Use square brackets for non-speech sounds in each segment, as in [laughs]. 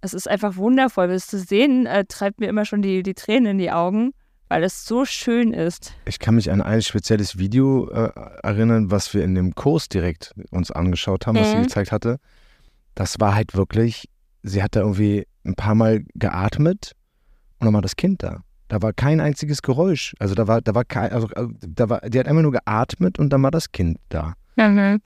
Es ist einfach wundervoll. Das zu sehen, äh, treibt mir immer schon die, die Tränen in die Augen, weil es so schön ist. Ich kann mich an ein spezielles Video äh, erinnern, was wir in dem Kurs direkt uns angeschaut haben, was sie Mhm. gezeigt hatte. Das war halt wirklich, sie hat da irgendwie ein paar Mal geatmet und dann war das Kind da. Da war kein einziges Geräusch. Also da war, da war kein, also äh, da war, die hat einfach nur geatmet und dann war das Kind da. Mhm.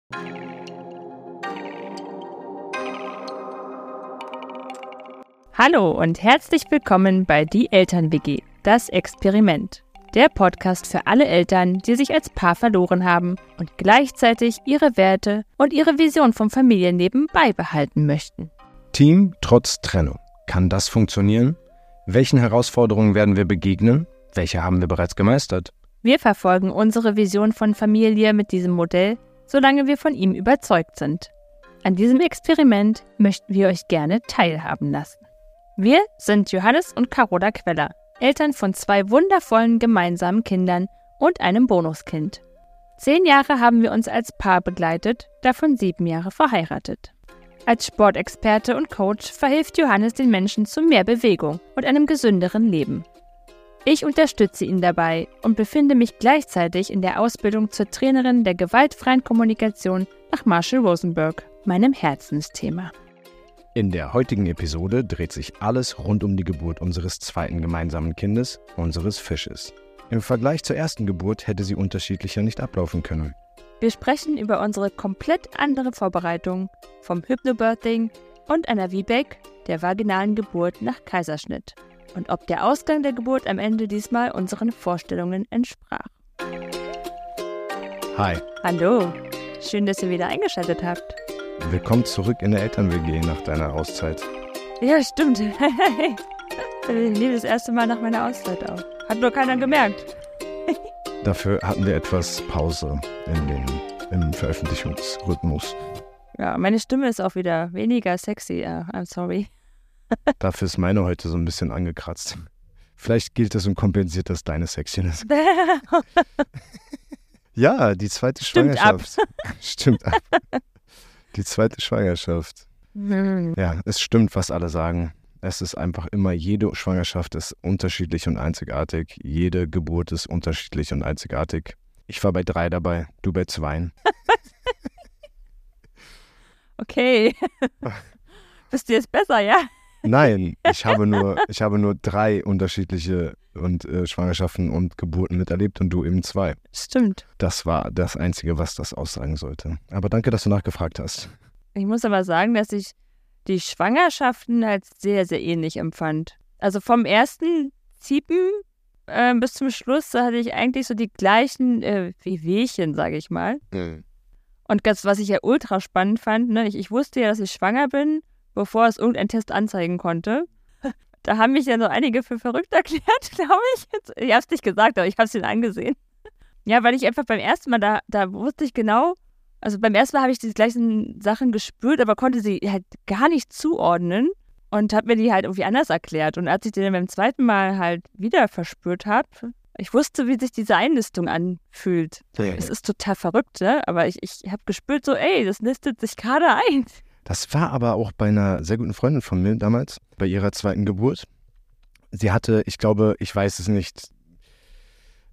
Hallo und herzlich willkommen bei Die Eltern-WG, das Experiment. Der Podcast für alle Eltern, die sich als Paar verloren haben und gleichzeitig ihre Werte und ihre Vision vom Familienleben beibehalten möchten. Team trotz Trennung. Kann das funktionieren? Welchen Herausforderungen werden wir begegnen? Welche haben wir bereits gemeistert? Wir verfolgen unsere Vision von Familie mit diesem Modell, solange wir von ihm überzeugt sind. An diesem Experiment möchten wir euch gerne teilhaben lassen. Wir sind Johannes und Carola Queller, Eltern von zwei wundervollen gemeinsamen Kindern und einem Bonuskind. Zehn Jahre haben wir uns als Paar begleitet, davon sieben Jahre verheiratet. Als Sportexperte und Coach verhilft Johannes den Menschen zu mehr Bewegung und einem gesünderen Leben. Ich unterstütze ihn dabei und befinde mich gleichzeitig in der Ausbildung zur Trainerin der gewaltfreien Kommunikation nach Marshall Rosenberg, meinem Herzensthema. In der heutigen Episode dreht sich alles rund um die Geburt unseres zweiten gemeinsamen Kindes, unseres Fisches. Im Vergleich zur ersten Geburt hätte sie unterschiedlicher nicht ablaufen können. Wir sprechen über unsere komplett andere Vorbereitung vom Hypnobirthing und einer VBAC, der vaginalen Geburt nach Kaiserschnitt. Und ob der Ausgang der Geburt am Ende diesmal unseren Vorstellungen entsprach. Hi, Hallo, schön, dass ihr wieder eingeschaltet habt. Willkommen zurück in der Eltern-WG nach deiner Auszeit. Ja, stimmt. [laughs] ich nehme das erste Mal nach meiner Auszeit auf. Hat nur keiner gemerkt. [laughs] Dafür hatten wir etwas Pause in den, im Veröffentlichungsrhythmus. Ja, meine Stimme ist auch wieder weniger sexy. Ja, I'm sorry. [laughs] Dafür ist meine heute so ein bisschen angekratzt. Vielleicht gilt das und kompensiert das deine Sexiness. Ja, die zweite Stimmt ab. Schwangerschaft. Stimmt ab. Die zweite Schwangerschaft. Hm. Ja, es stimmt, was alle sagen. Es ist einfach immer, jede Schwangerschaft ist unterschiedlich und einzigartig. Jede Geburt ist unterschiedlich und einzigartig. Ich war bei drei dabei, du bei zweien. [laughs] Okay. [laughs] Bist du jetzt besser, ja? Nein, ich habe nur, ich habe nur drei unterschiedliche und, äh, Schwangerschaften und Geburten miterlebt und du eben zwei. Stimmt. Das war das Einzige, was das aussagen sollte. Aber danke, dass du nachgefragt hast. Ich muss aber sagen, dass ich die Schwangerschaften als sehr, sehr ähnlich empfand. Also vom ersten Ziepen äh, bis zum Schluss da hatte ich eigentlich so die gleichen äh, Wehwehchen, sage ich mal. Und das, was ich ja ultra spannend fand, ne, ich, ich wusste ja, dass ich schwanger bin, bevor es irgendein Test anzeigen konnte. [laughs] Da haben mich ja so einige für verrückt [laughs] erklärt, glaube ich. Ich habe es nicht gesagt, aber ich habe es ihnen angesehen. Ja, weil ich einfach beim ersten Mal, da, da wusste ich genau, also beim ersten Mal habe ich die gleichen Sachen gespürt, aber konnte sie halt gar nicht zuordnen und habe mir die halt irgendwie anders erklärt. Und als ich die dann beim zweiten Mal halt wieder verspürt habe, ich wusste, wie sich diese Einlistung anfühlt. Es ist total verrückt, ne? Aber ich, ich habe gespürt so, ey, das nistet sich gerade ein. Das war aber auch bei einer sehr guten Freundin von mir damals, bei ihrer zweiten Geburt. Sie hatte, ich glaube, ich weiß es nicht,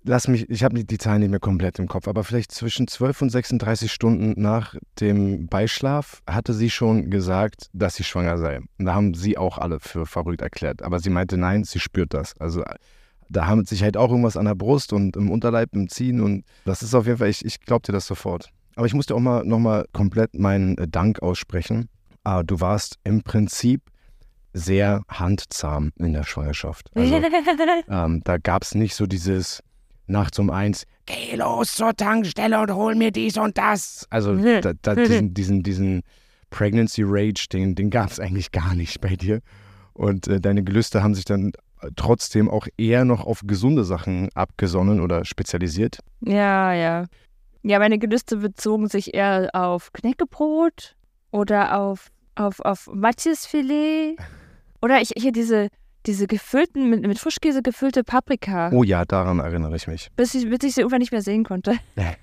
lass mich, ich habe die Zahlen nicht mehr komplett im Kopf, aber vielleicht zwischen 12 und 36 Stunden nach dem Beischlaf hatte sie schon gesagt, dass sie schwanger sei. Und da haben sie auch alle für verrückt erklärt. Aber sie meinte, nein, sie spürt das. Also da haben sich halt auch irgendwas an der Brust und im Unterleib, im Ziehen und das ist auf jeden Fall, ich, ich glaube dir das sofort. Aber ich musste auch mal nochmal komplett meinen äh, Dank aussprechen. Ah, du warst im Prinzip sehr handzahm in der Schwangerschaft. Also [laughs] ähm, da gab es nicht so dieses nachts um eins, geh los zur Tankstelle und hol mir dies und das. Also [laughs] da, da, diesen, diesen, diesen Pregnancy Rage, den, den gab es eigentlich gar nicht bei dir. Und äh, deine Gelüste haben sich dann trotzdem auch eher noch auf gesunde Sachen abgesonnen oder spezialisiert. Ja, ja. Ja, meine Gelüste bezogen sich eher auf Knäckebrot oder auf, auf, auf Matjesfilet. Oder ich hier diese, diese gefüllten, mit, mit Frischkäse gefüllte Paprika. Oh ja, daran erinnere ich mich. Bis ich, bis ich sie irgendwann nicht mehr sehen konnte. [laughs]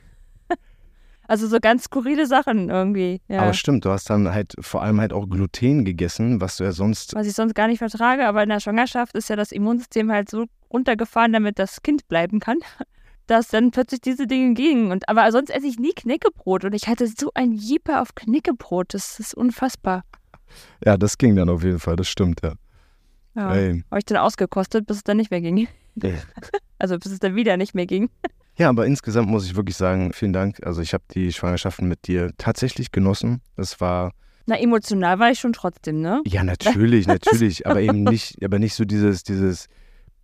Also so ganz skurrile Sachen irgendwie. Ja. Aber stimmt, du hast dann halt vor allem halt auch Gluten gegessen, was du ja sonst. Was ich sonst gar nicht vertrage, aber in der Schwangerschaft ist ja das Immunsystem halt so runtergefahren, damit das Kind bleiben kann, dass dann plötzlich diese Dinge gingen. Und, aber sonst esse ich nie Knickebrot und ich hatte so ein Jeeper auf Knickebrot. Das ist unfassbar. Ja, das ging dann auf jeden Fall, das stimmt, ja. Ja, Habe ich dann ausgekostet, bis es dann nicht mehr ging. [laughs] also bis es dann wieder nicht mehr ging. Ja, aber insgesamt muss ich wirklich sagen, vielen Dank. Also ich habe die Schwangerschaften mit dir tatsächlich genossen. Es war. Na, emotional war ich schon trotzdem, ne? Ja, natürlich, natürlich. [laughs] aber eben nicht, aber nicht so dieses, dieses,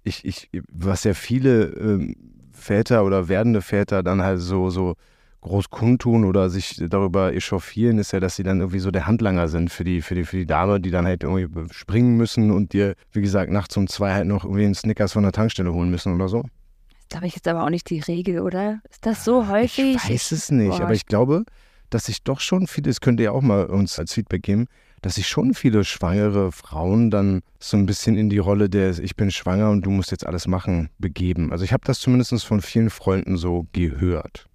ich, ich, was ja viele ähm, Väter oder werdende Väter dann halt so, so groß kundtun oder sich darüber echauffieren, ist ja, dass sie dann irgendwie so der Handlanger sind für die, für die, für die Dame, die dann halt irgendwie springen müssen und dir, wie gesagt, nachts um zwei halt noch irgendwie einen Snickers von der Tankstelle holen müssen oder so. Das glaube ich jetzt aber auch nicht die Regel, oder? Ist das so häufig? Ich weiß es nicht, Boah. aber ich glaube, dass sich doch schon viele, das könnt ihr auch mal uns als Feedback geben, dass sich schon viele schwangere Frauen dann so ein bisschen in die Rolle der Ich bin schwanger und du musst jetzt alles machen begeben. Also ich habe das zumindest von vielen Freunden so gehört.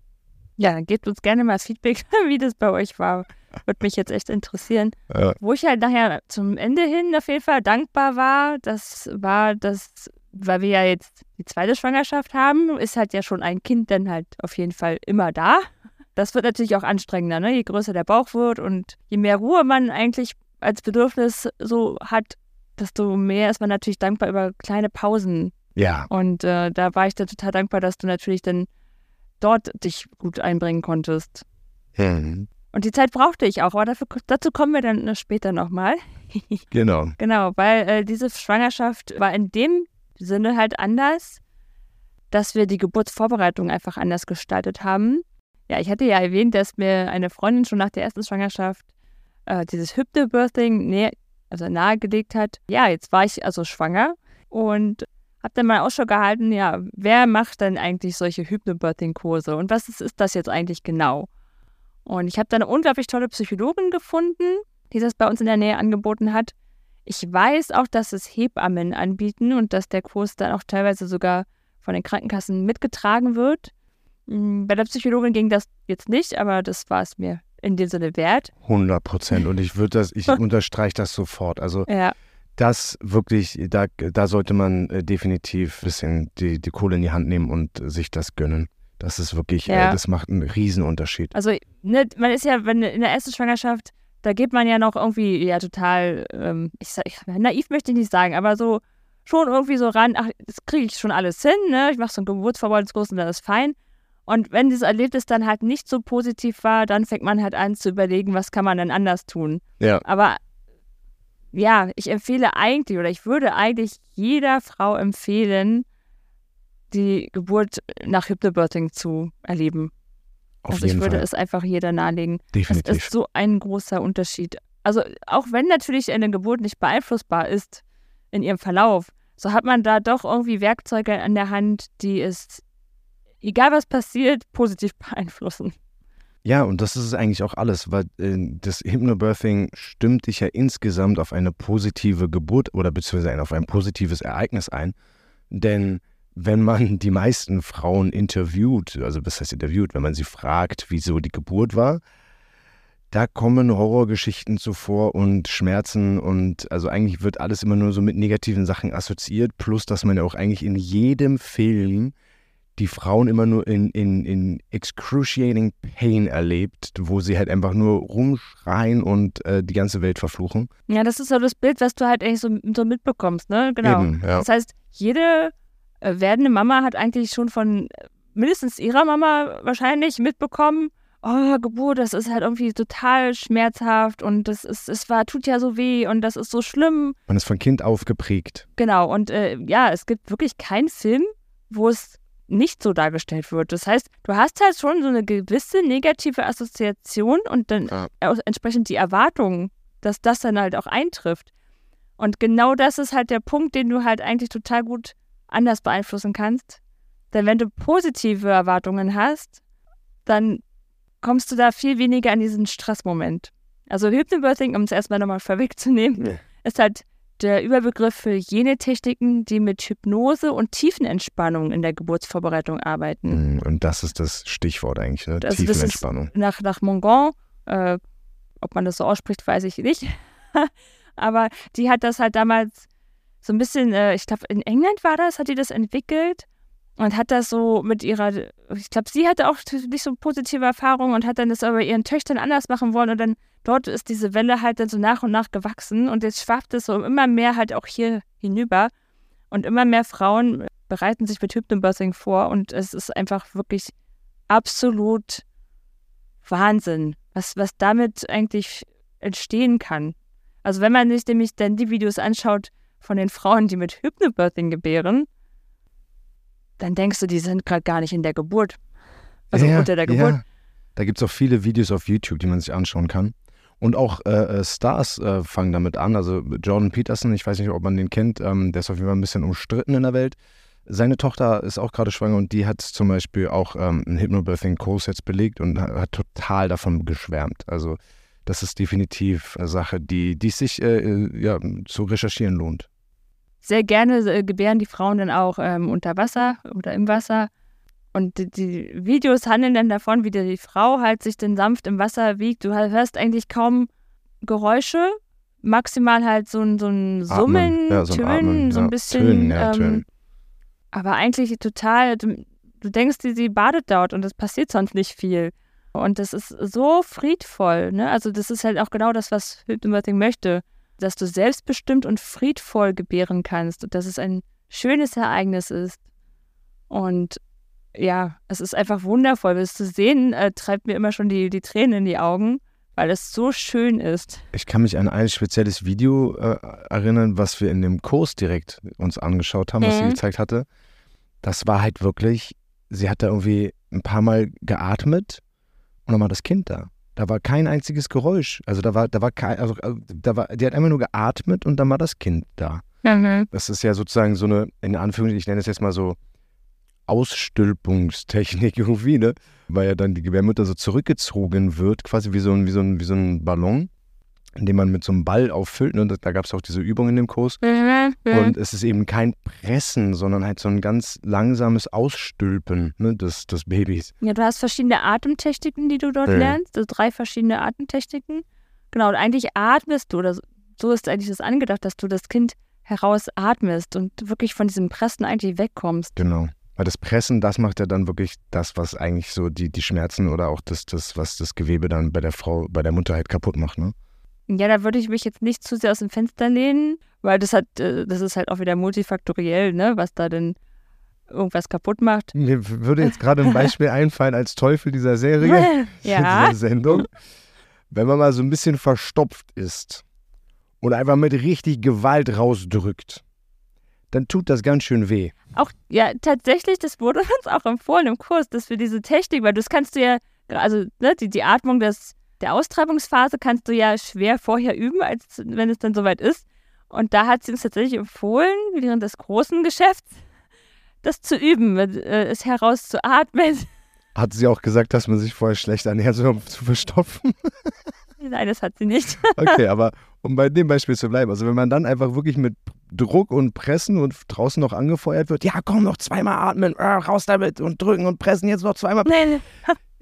Ja, gebt uns gerne mal Feedback, [laughs] wie das bei euch war. Würde mich jetzt echt interessieren. Ja. Wo ich halt nachher zum Ende hin auf jeden Fall dankbar war, das war das, weil wir ja jetzt die zweite Schwangerschaft haben, ist halt ja schon ein Kind dann halt auf jeden Fall immer da. Das wird natürlich auch anstrengender, ne? je größer der Bauch wird und je mehr Ruhe man eigentlich als Bedürfnis so hat, desto mehr ist man natürlich dankbar über kleine Pausen. Ja. Und äh, da war ich dann total dankbar, dass du natürlich dann dort dich gut einbringen konntest. Mhm. Und die Zeit brauchte ich auch, aber dafür, dazu kommen wir dann später nochmal. [laughs] genau. Genau, weil äh, diese Schwangerschaft war in dem Sinne halt anders, dass wir die Geburtsvorbereitung einfach anders gestaltet haben. Ja, ich hatte ja erwähnt, dass mir eine Freundin schon nach der ersten Schwangerschaft äh, dieses Hypnobirthing näher, also nahegelegt hat. Ja, jetzt war ich also schwanger und habe dann mal Ausschau gehalten, ja, wer macht denn eigentlich solche Hypnobirthing-Kurse und was ist, ist das jetzt eigentlich genau? Und ich habe da eine unglaublich tolle Psychologin gefunden, die das bei uns in der Nähe angeboten hat. Ich weiß auch, dass es Hebammen anbieten und dass der Kurs dann auch teilweise sogar von den Krankenkassen mitgetragen wird. Hm, bei der Psychologin ging das jetzt nicht, aber das war es mir in dem Sinne wert. 100 Prozent. Und ich würde das, ich [laughs] unterstreiche das sofort. Also ja das wirklich, da, da sollte man äh, definitiv ein bisschen die, die Kohle in die Hand nehmen und sich das gönnen. Das ist wirklich, äh, ja. äh, das macht einen Riesenunterschied. Also, ne, man ist ja, wenn in der ersten Schwangerschaft, da geht man ja noch irgendwie ja total, ähm, ich, sag, ich, naiv möchte ich nicht sagen, aber so schon irgendwie so ran, ach, das kriege ich schon alles hin, ne? Ich mache so einen Geburtsverbeutungskurs und das ist fein. Und wenn dieses Erlebnis dann halt nicht so positiv war, dann fängt man halt an zu überlegen, was kann man denn anders tun. Ja. Aber ja, ich empfehle eigentlich oder ich würde eigentlich jeder Frau empfehlen, die Geburt nach Hypnobirthing zu erleben. Auf also ich würde Fall. es einfach jeder nahelegen. Definitiv. Es ist so ein großer Unterschied. Also auch wenn natürlich eine Geburt nicht beeinflussbar ist in ihrem Verlauf, so hat man da doch irgendwie Werkzeuge an der Hand, die es, egal was passiert, positiv beeinflussen. Ja, und das ist eigentlich auch alles, weil äh, das Hypnobirthing stimmt dich ja insgesamt auf eine positive Geburt oder beziehungsweise auf ein positives Ereignis ein. Denn wenn man die meisten Frauen interviewt, also was heißt interviewt, wenn man sie fragt, wieso die Geburt war, da kommen Horrorgeschichten zuvor und Schmerzen und also eigentlich wird alles immer nur so mit negativen Sachen assoziiert, plus dass man ja auch eigentlich in jedem Film die Frauen immer nur in, in, in excruciating pain erlebt, wo sie halt einfach nur rumschreien und äh, die ganze Welt verfluchen. Ja, das ist so das Bild, was du halt eigentlich so, so mitbekommst, ne? Genau. Eben, ja. Das heißt, jede äh, werdende Mama hat eigentlich schon von äh, mindestens ihrer Mama wahrscheinlich mitbekommen, oh, Geburt, das ist halt irgendwie total schmerzhaft und das ist, es war, tut ja so weh und das ist so schlimm. Man ist von Kind aufgeprägt. Genau, und äh, ja, es gibt wirklich keinen Film, wo es nicht so dargestellt wird. Das heißt, du hast halt schon so eine gewisse negative Assoziation und dann ja. entsprechend die Erwartung, dass das dann halt auch eintrifft. Und genau das ist halt der Punkt, den du halt eigentlich total gut anders beeinflussen kannst. Denn wenn du positive Erwartungen hast, dann kommst du da viel weniger an diesen Stressmoment. Also Hypnobirthing, um es erstmal nochmal vorwegzunehmen, ja. ist halt der Überbegriff für jene Techniken, die mit Hypnose und Tiefenentspannung in der Geburtsvorbereitung arbeiten. Mm, Und das ist das Stichwort eigentlich, ne? Also das ist Tiefenentspannung. Nach, nach Mongon, äh, ob man das so ausspricht, weiß ich nicht. [laughs] Aber die hat das halt damals so ein bisschen, äh, ich glaube, in England war das, hat die das entwickelt und hat das so mit ihrer, ich glaube, sie hatte auch nicht so positive Erfahrungen und hat dann das aber ihren Töchtern anders machen wollen und dann dort ist diese Welle halt dann so nach und nach gewachsen und jetzt schwappt es so immer mehr halt auch hier hinüber und immer mehr Frauen bereiten sich mit Hypnobirthing vor und es ist einfach wirklich absolut Wahnsinn, was, was damit eigentlich entstehen kann. Also wenn man sich nämlich dann die Videos anschaut von den Frauen, die mit Hypnobirthing gebären, dann denkst du, die sind gerade gar nicht in der Geburt. Also ja, unter der Geburt. Ja. Da gibt es auch viele Videos auf YouTube, die man sich anschauen kann. Und auch äh, äh, Stars äh, fangen damit an. Also Jordan Peterson, ich weiß nicht, ob man den kennt, ähm, der ist auf jeden Fall ein bisschen umstritten in der Welt. Seine Tochter ist auch gerade schwanger und die hat zum Beispiel auch ähm, einen Hypnobirthing-Kurs jetzt belegt und hat, total davon geschwärmt. Also das ist definitiv eine Sache, die, die sich äh, äh, ja, zu recherchieren lohnt. Sehr gerne äh, gebären die Frauen dann auch ähm, unter Wasser oder im Wasser. Und die, die Videos handeln dann davon, wie die Frau halt sich dann sanft im Wasser wiegt. Du hörst eigentlich kaum Geräusche, maximal halt so ein, so ein Summen. Ja, so ein Tönen, Atmen, so ein ja. bisschen. Tönen, ja, ähm, Tönen. aber eigentlich total, du, du denkst, die, sie badet dort und es passiert sonst nicht viel. Und das ist so friedvoll, ne? Also das ist halt auch genau das, was Hypnobirthing möchte, dass du selbstbestimmt und friedvoll gebären kannst und dass es ein schönes Ereignis ist. Und ja, es ist einfach wundervoll. Das zu sehen, äh, treibt mir immer schon die, die Tränen in die Augen, weil es so schön ist. Ich kann mich an ein spezielles Video äh, erinnern, was wir in dem Kurs direkt uns angeschaut haben, was sie Mhm. gezeigt hatte. Das war halt wirklich, sie hat da irgendwie ein paar Mal geatmet und dann war das Kind da. Da war kein einziges Geräusch. Also da war, da war kein, also also da war, die hat einfach nur geatmet und dann war das Kind da. Das ist ja sozusagen so eine, in Anführungszeichen, ich nenne es jetzt mal so Ausstülpungstechnik [laughs] irgendwie, ne? Weil ja dann die Gebärmutter so zurückgezogen wird, quasi wie so ein, wie so ein, wie so ein Ballon, den man mit so einem Ball auffüllt. Ne? Da gab es auch diese Übung in dem Kurs. Und es ist eben kein Pressen, sondern halt so ein ganz langsames Ausstülpen ne, des, des Babys. Ja, du hast verschiedene Atemtechniken, die du dort Mhm. lernst. Also drei verschiedene Atemtechniken. Genau, und eigentlich atmest du, oder so ist eigentlich das angedacht, dass du das Kind herausatmest und wirklich von diesem Pressen eigentlich wegkommst. Genau. Weil das Pressen, das macht ja dann wirklich das, was eigentlich so die, die Schmerzen oder auch das, das, was das Gewebe dann bei der Frau, bei der Mutter halt kaputt macht, ne? Ja, da würde ich mich jetzt nicht zu sehr aus dem Fenster lehnen, weil das hat, äh, das ist halt auch wieder multifaktoriell, ne, was da denn irgendwas kaputt macht. Mir würde jetzt gerade ein Beispiel [laughs] einfallen als Teufel dieser Serie, ja. [laughs] dieser Sendung. Wenn man mal so ein bisschen verstopft ist und einfach mit richtig Gewalt rausdrückt, dann tut das ganz schön weh. Auch, ja, tatsächlich, das wurde [laughs] uns auch empfohlen im Kurs, dass wir diese Technik, weil das kannst du ja, also ne, die, die Atmung des, der Austreibungsphase kannst du ja schwer vorher üben, als wenn es dann soweit ist. Und da hat sie uns tatsächlich empfohlen, während des großen Geschäfts, das zu üben, äh, es herauszuatmen. Hat sie auch gesagt, dass man sich vorher schlecht ernährt, um zu verstopfen? [laughs] Nein, das hat sie nicht. [laughs] Okay, aber um bei dem Beispiel zu bleiben, also wenn man dann einfach wirklich mit Druck und Pressen und draußen noch angefeuert wird, ja komm, noch zweimal atmen, äh, raus damit und drücken und pressen, jetzt noch zweimal, Nein,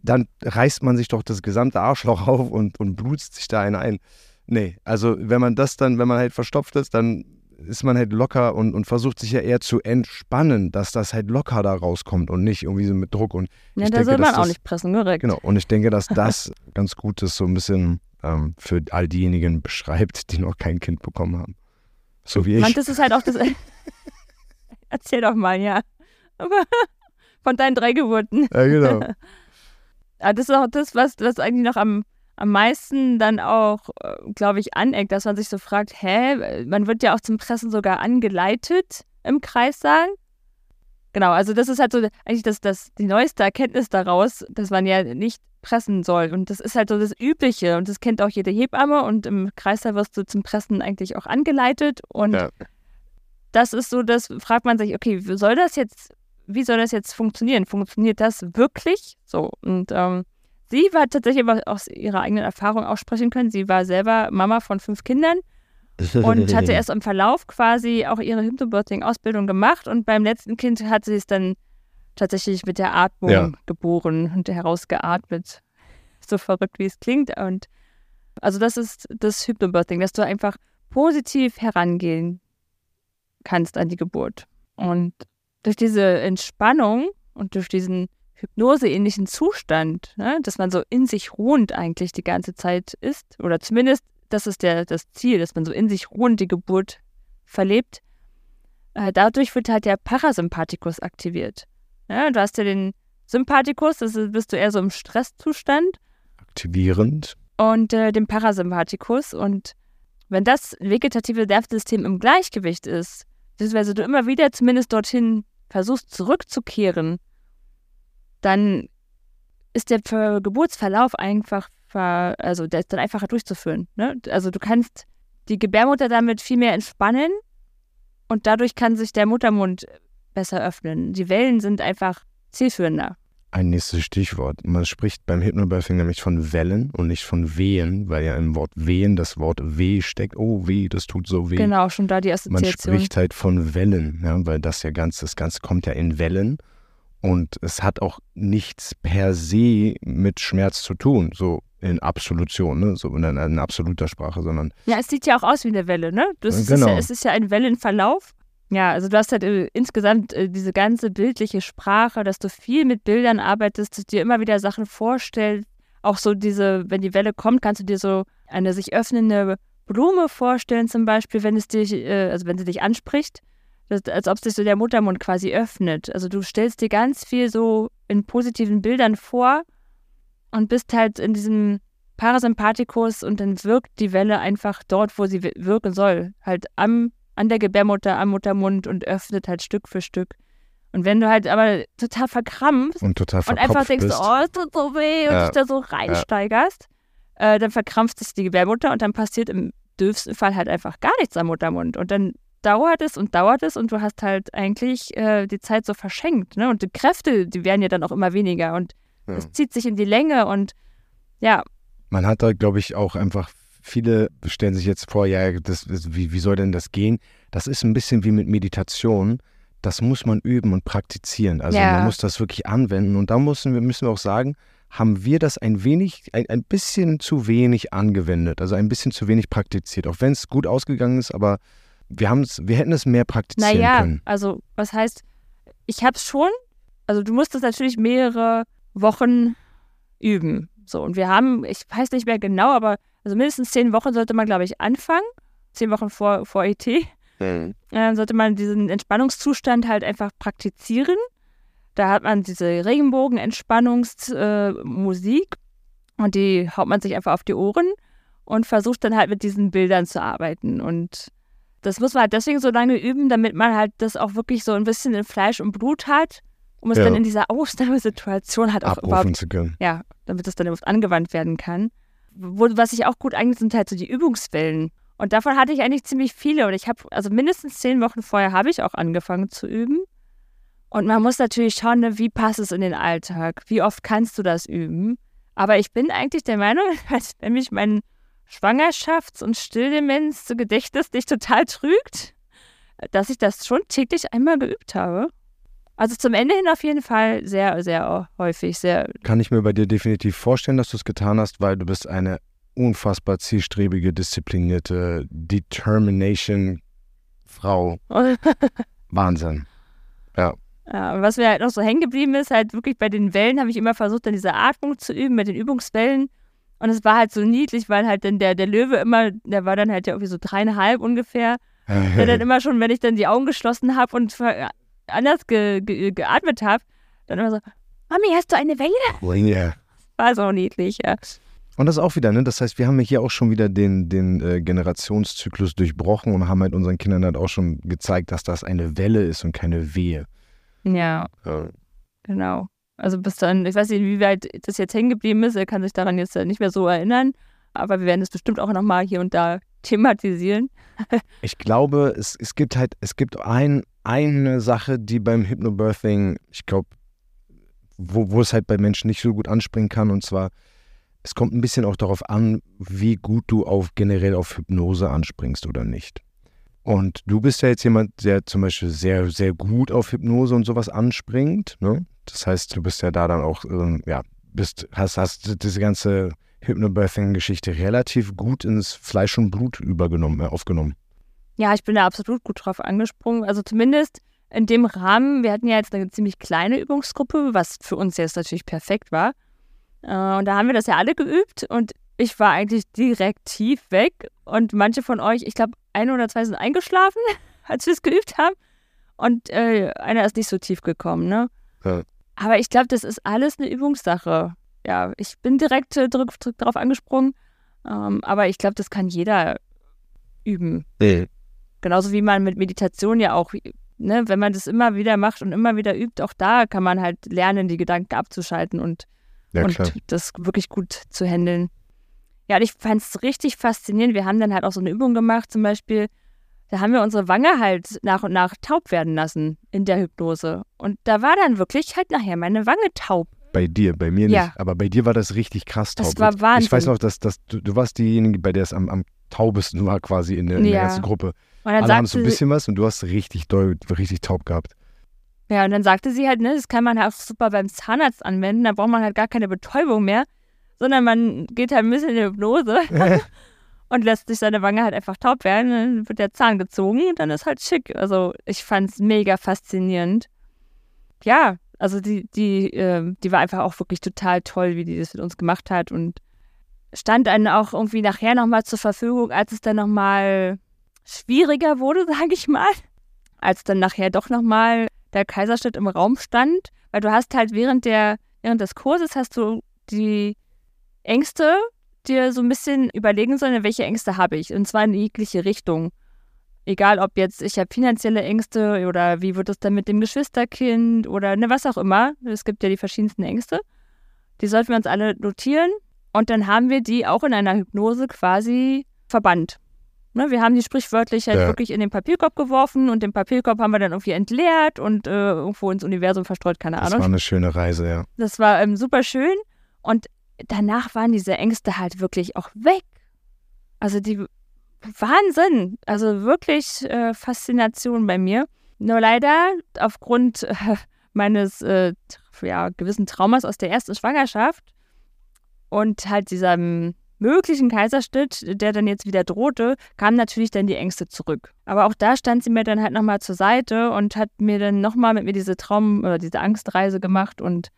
dann reißt man sich doch das gesamte Arschloch auf und, und blutet sich da einen ein. Nee, also wenn man das dann, wenn man halt verstopft ist, dann ist man halt locker und, und versucht sich ja eher zu entspannen, dass das halt locker da rauskommt und nicht irgendwie so mit Druck und ja, da denke, soll man auch das- nicht pressen, korrekt. Genau, und ich denke, dass [laughs] das ganz gut ist, so ein bisschen ähm, für all diejenigen beschreibt, die noch kein Kind bekommen haben. So wie ich. Mann, das ist halt auch das. [laughs] Erzähl doch mal, ja. Aber [laughs] von deinen drei Geburten. Ja, genau. Ah, das ist auch das, was, was eigentlich noch am, am meisten dann auch, glaube ich, aneckt, dass man sich so fragt, hä, man wird ja auch zum Pressen sogar angeleitet im Kreissaal. Genau, also das ist halt so eigentlich das, das, die neueste Erkenntnis daraus, dass man ja nicht pressen soll. Und das ist halt so das Übliche und das kennt auch jede Hebamme und im Kreissaal wirst du zum Pressen eigentlich auch angeleitet und Ja. das ist so, das fragt man sich, okay, wie soll das jetzt, wie soll das jetzt funktionieren? Funktioniert das wirklich? So, und ähm, sie war tatsächlich aber aus ihrer eigenen Erfahrung auch sprechen können. Sie war selber Mama von fünf Kindern und hatte erst im Verlauf quasi auch ihre Hypnobirthing-Ausbildung gemacht und beim letzten Kind hat sie es dann tatsächlich mit der Atmung Ja. geboren und herausgeatmet. So verrückt, wie es klingt. Und also das ist das Hypnobirthing, dass du einfach positiv herangehen kannst an die Geburt. Und durch diese Entspannung und durch diesen hypnoseähnlichen Zustand, ne, dass man so in sich ruhend eigentlich die ganze Zeit ist, oder zumindest das ist der, das Ziel, dass man so in sich ruhend die Geburt verlebt, äh, dadurch wird halt der Parasympathikus aktiviert. Ja, du hast ja den Sympathikus, das ist, bist du eher so im Stresszustand, Aktivierend. und äh, den Parasympathikus. Und wenn das vegetative Nervensystem im Gleichgewicht ist, beziehungsweise du immer wieder zumindest dorthin versuchst zurückzukehren, dann ist der Ver Geburtsverlauf einfach, ver also der ist dann einfacher durchzuführen. Ne? Also du kannst die Gebärmutter damit viel mehr entspannen und dadurch kann sich der Muttermund besser öffnen. Die Wellen sind einfach zielführender. Ein nächstes Stichwort. Man spricht beim Hypnobirthing nämlich von Wellen und nicht von Wehen, weil ja im Wort Wehen das Wort weh steckt. Oh, weh, das tut so weh. Genau, schon da die Man Assoziation. spricht halt von Wellen, ja, weil das ja ganz, das Ganze kommt ja in Wellen und es hat auch nichts per se mit Schmerz zu tun, so in Absolution, ne? so in, in absoluter Sprache, sondern Ja, es sieht ja auch aus wie eine Welle, ne? Das ist Genau. ja, es ist ja ein Wellenverlauf. Ja, also du hast halt äh, insgesamt äh, diese ganze bildliche Sprache, dass du viel mit Bildern arbeitest, dass du dir immer wieder Sachen vorstellst. Auch so diese, wenn die Welle kommt, kannst du dir so eine sich öffnende Blume vorstellen, zum Beispiel, wenn es dich, äh, also wenn sie dich anspricht, das, als ob sich so der Muttermund quasi öffnet. Also du stellst dir ganz viel so in positiven Bildern vor und bist halt in diesem Parasympathikus und dann wirkt die Welle einfach dort, wo sie wi- wirken soll. Halt am, an der Gebärmutter, am Muttermund und öffnet halt Stück für Stück. Und wenn du halt aber total verkrampfst und total und einfach denkst, bist. oh, es tut so weh und Ja. dich da so reinsteigerst, äh, dann verkrampft sich die Gebärmutter und dann passiert im dürfsten Fall halt einfach gar nichts am Muttermund. Und dann dauert es und dauert es und du hast halt eigentlich äh, die Zeit so verschenkt. Ne? Und die Kräfte, die werden ja dann auch immer weniger und Ja. es zieht sich in die Länge und ja, Man hat da, glaube ich, auch einfach, viele stellen sich jetzt vor, ja, das, das, wie, wie soll denn das gehen? Das ist ein bisschen wie mit Meditation. Das muss man üben und praktizieren. Also Ja. man muss das wirklich anwenden. Und da müssen wir, müssen wir auch sagen, haben wir das ein wenig, ein, ein bisschen zu wenig angewendet, also ein bisschen zu wenig praktiziert. Auch wenn es gut ausgegangen ist, aber wir, haben's, wir hätten es mehr praktizieren naja, können. also was heißt, ich hab's schon, also du musst es natürlich mehrere Wochen üben. So, und wir haben, ich weiß nicht mehr genau, aber also mindestens zehn Wochen sollte man, glaube ich, anfangen. Zehn Wochen vor, vor ET. Mhm. äh, sollte man diesen Entspannungszustand halt einfach praktizieren. Da hat man diese Regenbogen-Entspannungsmusik äh, und die haut man sich einfach auf die Ohren und versucht dann halt mit diesen Bildern zu arbeiten. Und das muss man halt deswegen so lange üben, damit man halt das auch wirklich so ein bisschen in Fleisch und Blut hat, um es Ja. dann in dieser Ausnahmesituation halt auch Abrufen überhaupt zu können. ja, damit das dann überhaupt angewandt werden kann. Wo, was sich auch gut eignet, sind halt so die Übungswellen. Und davon hatte ich eigentlich ziemlich viele. Und ich habe, also mindestens zehn Wochen vorher habe ich auch angefangen zu üben. Und man muss natürlich schauen, ne, wie passt es in den Alltag? Wie oft kannst du das üben? Aber ich bin eigentlich der Meinung, [laughs] dass wenn mich mein Schwangerschafts- und Stilldemenz-Gedächtnis nicht total trügt, dass ich das schon täglich einmal geübt habe. Also zum Ende hin auf jeden Fall sehr, sehr häufig, sehr Kann ich mir bei dir definitiv vorstellen, dass du es getan hast, weil du bist eine unfassbar zielstrebige, disziplinierte Determination Frau. [laughs] Wahnsinn. Ja, und was mir halt noch so hängen geblieben ist, halt wirklich bei den Wellen habe ich immer versucht, dann diese Atmung zu üben mit den Übungswellen. Und es war halt so niedlich, weil halt dann der, der Löwe immer, der war dann halt ja irgendwie so dreieinhalb ungefähr, der dann [laughs] immer schon, wenn ich dann die Augen geschlossen habe und anders ge, ge, geatmet habe, dann immer so, Mami, hast du eine Welle? ja. War so niedlich, ja. Und das auch wieder, ne? Das heißt, wir haben ja hier auch schon wieder den, den äh, Generationszyklus durchbrochen und haben halt unseren Kindern halt auch schon gezeigt, dass das eine Welle ist und keine Wehe. Ja, genau. Also bis dann, ich weiß nicht, wie weit das jetzt hängen geblieben ist, er kann sich daran jetzt nicht mehr so erinnern, aber wir werden es bestimmt auch nochmal hier und da [laughs] thematisieren. [laughs] Ich glaube, es, es gibt halt, es gibt ein, eine Sache, die beim Hypnobirthing, ich glaube, wo, wo es halt bei Menschen nicht so gut anspringen kann, und zwar, es kommt ein bisschen auch darauf an, wie gut du auf generell auf Hypnose anspringst oder nicht. Und du bist ja jetzt jemand, der zum Beispiel sehr, sehr gut auf Hypnose und sowas anspringt. Ne? Das heißt, du bist ja da dann auch, ähm, ja, bist, hast, hast diese ganze Hypnobirthing-Geschichte relativ gut ins Fleisch und Blut übergenommen, äh, aufgenommen. Ja, ich bin da absolut gut drauf angesprungen. Also zumindest in dem Rahmen, wir hatten ja jetzt eine ziemlich kleine Übungsgruppe, was für uns jetzt natürlich perfekt war. Äh, und da haben wir das ja alle geübt und ich war eigentlich direkt tief weg. Und manche von euch, ich glaube, ein oder zwei sind eingeschlafen, [laughs] als wir es geübt haben. Und äh, einer ist nicht so tief gekommen, ne? Ja. Aber ich glaube, das ist alles eine Übungssache. Ja, ich bin direkt äh, drauf, drauf angesprungen. Ähm, aber ich glaube, das kann jeder üben. Mhm. Genauso wie man mit Meditation ja auch, ne, wenn man das immer wieder macht und immer wieder übt, auch da kann man halt lernen, die Gedanken abzuschalten und, ja, und das wirklich gut zu handeln. Ja, und ich fand es richtig faszinierend. Wir haben dann halt auch so eine Übung gemacht, zum Beispiel, da haben wir unsere Wange halt nach und nach taub werden lassen in der Hypnose. Und da war dann wirklich halt nachher meine Wange taub. Bei dir, bei mir ja. nicht. Aber bei dir war das richtig krass taub. Das war Wahnsinn. Ich weiß noch, dass, dass du, du warst diejenige, bei der es am, am taubesten war quasi in der, in der ganzen Gruppe. Alle haben so ein bisschen was und du hast richtig doll, richtig taub gehabt. Ja, und dann sagte sie halt, ne, das kann man halt auch super beim Zahnarzt anwenden, da braucht man halt gar keine Betäubung mehr, sondern man geht halt ein bisschen in die Hypnose [laughs] [laughs] und lässt sich seine Wange halt einfach taub werden, dann wird der Zahn gezogen und dann ist halt schick. Also ich fand es mega faszinierend. Ja, also die, die, äh, die war einfach auch wirklich total toll, wie die das mit uns gemacht hat und stand dann auch irgendwie nachher nochmal zur Verfügung, als es dann nochmal schwieriger wurde, [laughs] sage ich mal, als dann nachher doch nochmal der Kaiserschnitt im Raum stand, weil du hast halt während der während des Kurses hast du die Ängste dir so ein bisschen überlegen sollen, welche Ängste habe ich und zwar in jegliche Richtung. Egal, ob jetzt ich habe finanzielle Ängste oder wie wird es dann mit dem Geschwisterkind oder ne, was auch immer. Es gibt ja die verschiedensten Ängste. Die sollten wir uns alle notieren und dann haben wir die auch in einer Hypnose quasi verbannt. Ne, wir haben die sprichwörtlich halt ja. wirklich in den Papierkorb geworfen und den Papierkorb haben wir dann irgendwie entleert und äh, irgendwo ins Universum verstreut, keine Ahnung. Das war eine schöne Reise, ja. Das war ähm, super schön und danach waren diese Ängste halt wirklich auch weg. Also die Wahnsinn, also wirklich äh, Faszination bei mir. Nur leider aufgrund äh, meines äh, ja, gewissen Traumas aus der ersten Schwangerschaft und halt diesem möglichen Kaiserschnitt, der dann jetzt wieder drohte, kamen natürlich dann die Ängste zurück. Aber auch da stand sie mir dann halt nochmal zur Seite und hat mir dann nochmal mit mir diese Traum- oder diese Angstreise gemacht und